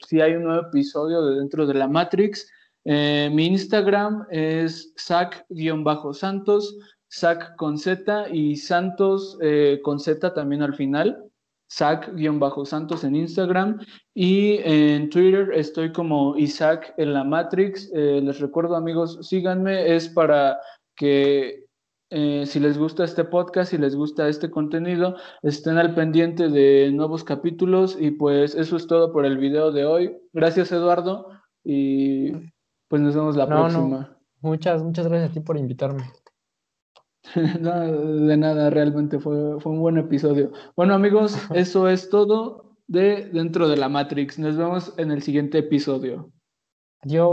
si hay un nuevo episodio de dentro de la Matrix. mi Instagram es sac-santos, sac con Z y santos con Z también al final. Isaac-Santos en Instagram y en Twitter estoy como Isaac en la Matrix. Eh, les recuerdo amigos, síganme, es para que eh, si les gusta este podcast, si les gusta este contenido, estén al pendiente de nuevos capítulos y pues eso es todo por el video de hoy. Gracias Eduardo y pues nos vemos la próxima. Muchas, muchas gracias a ti por invitarme. no, de nada, realmente fue, fue un buen episodio. Bueno, amigos, eso es todo de dentro de la Matrix. Nos vemos en el siguiente episodio. Adiós.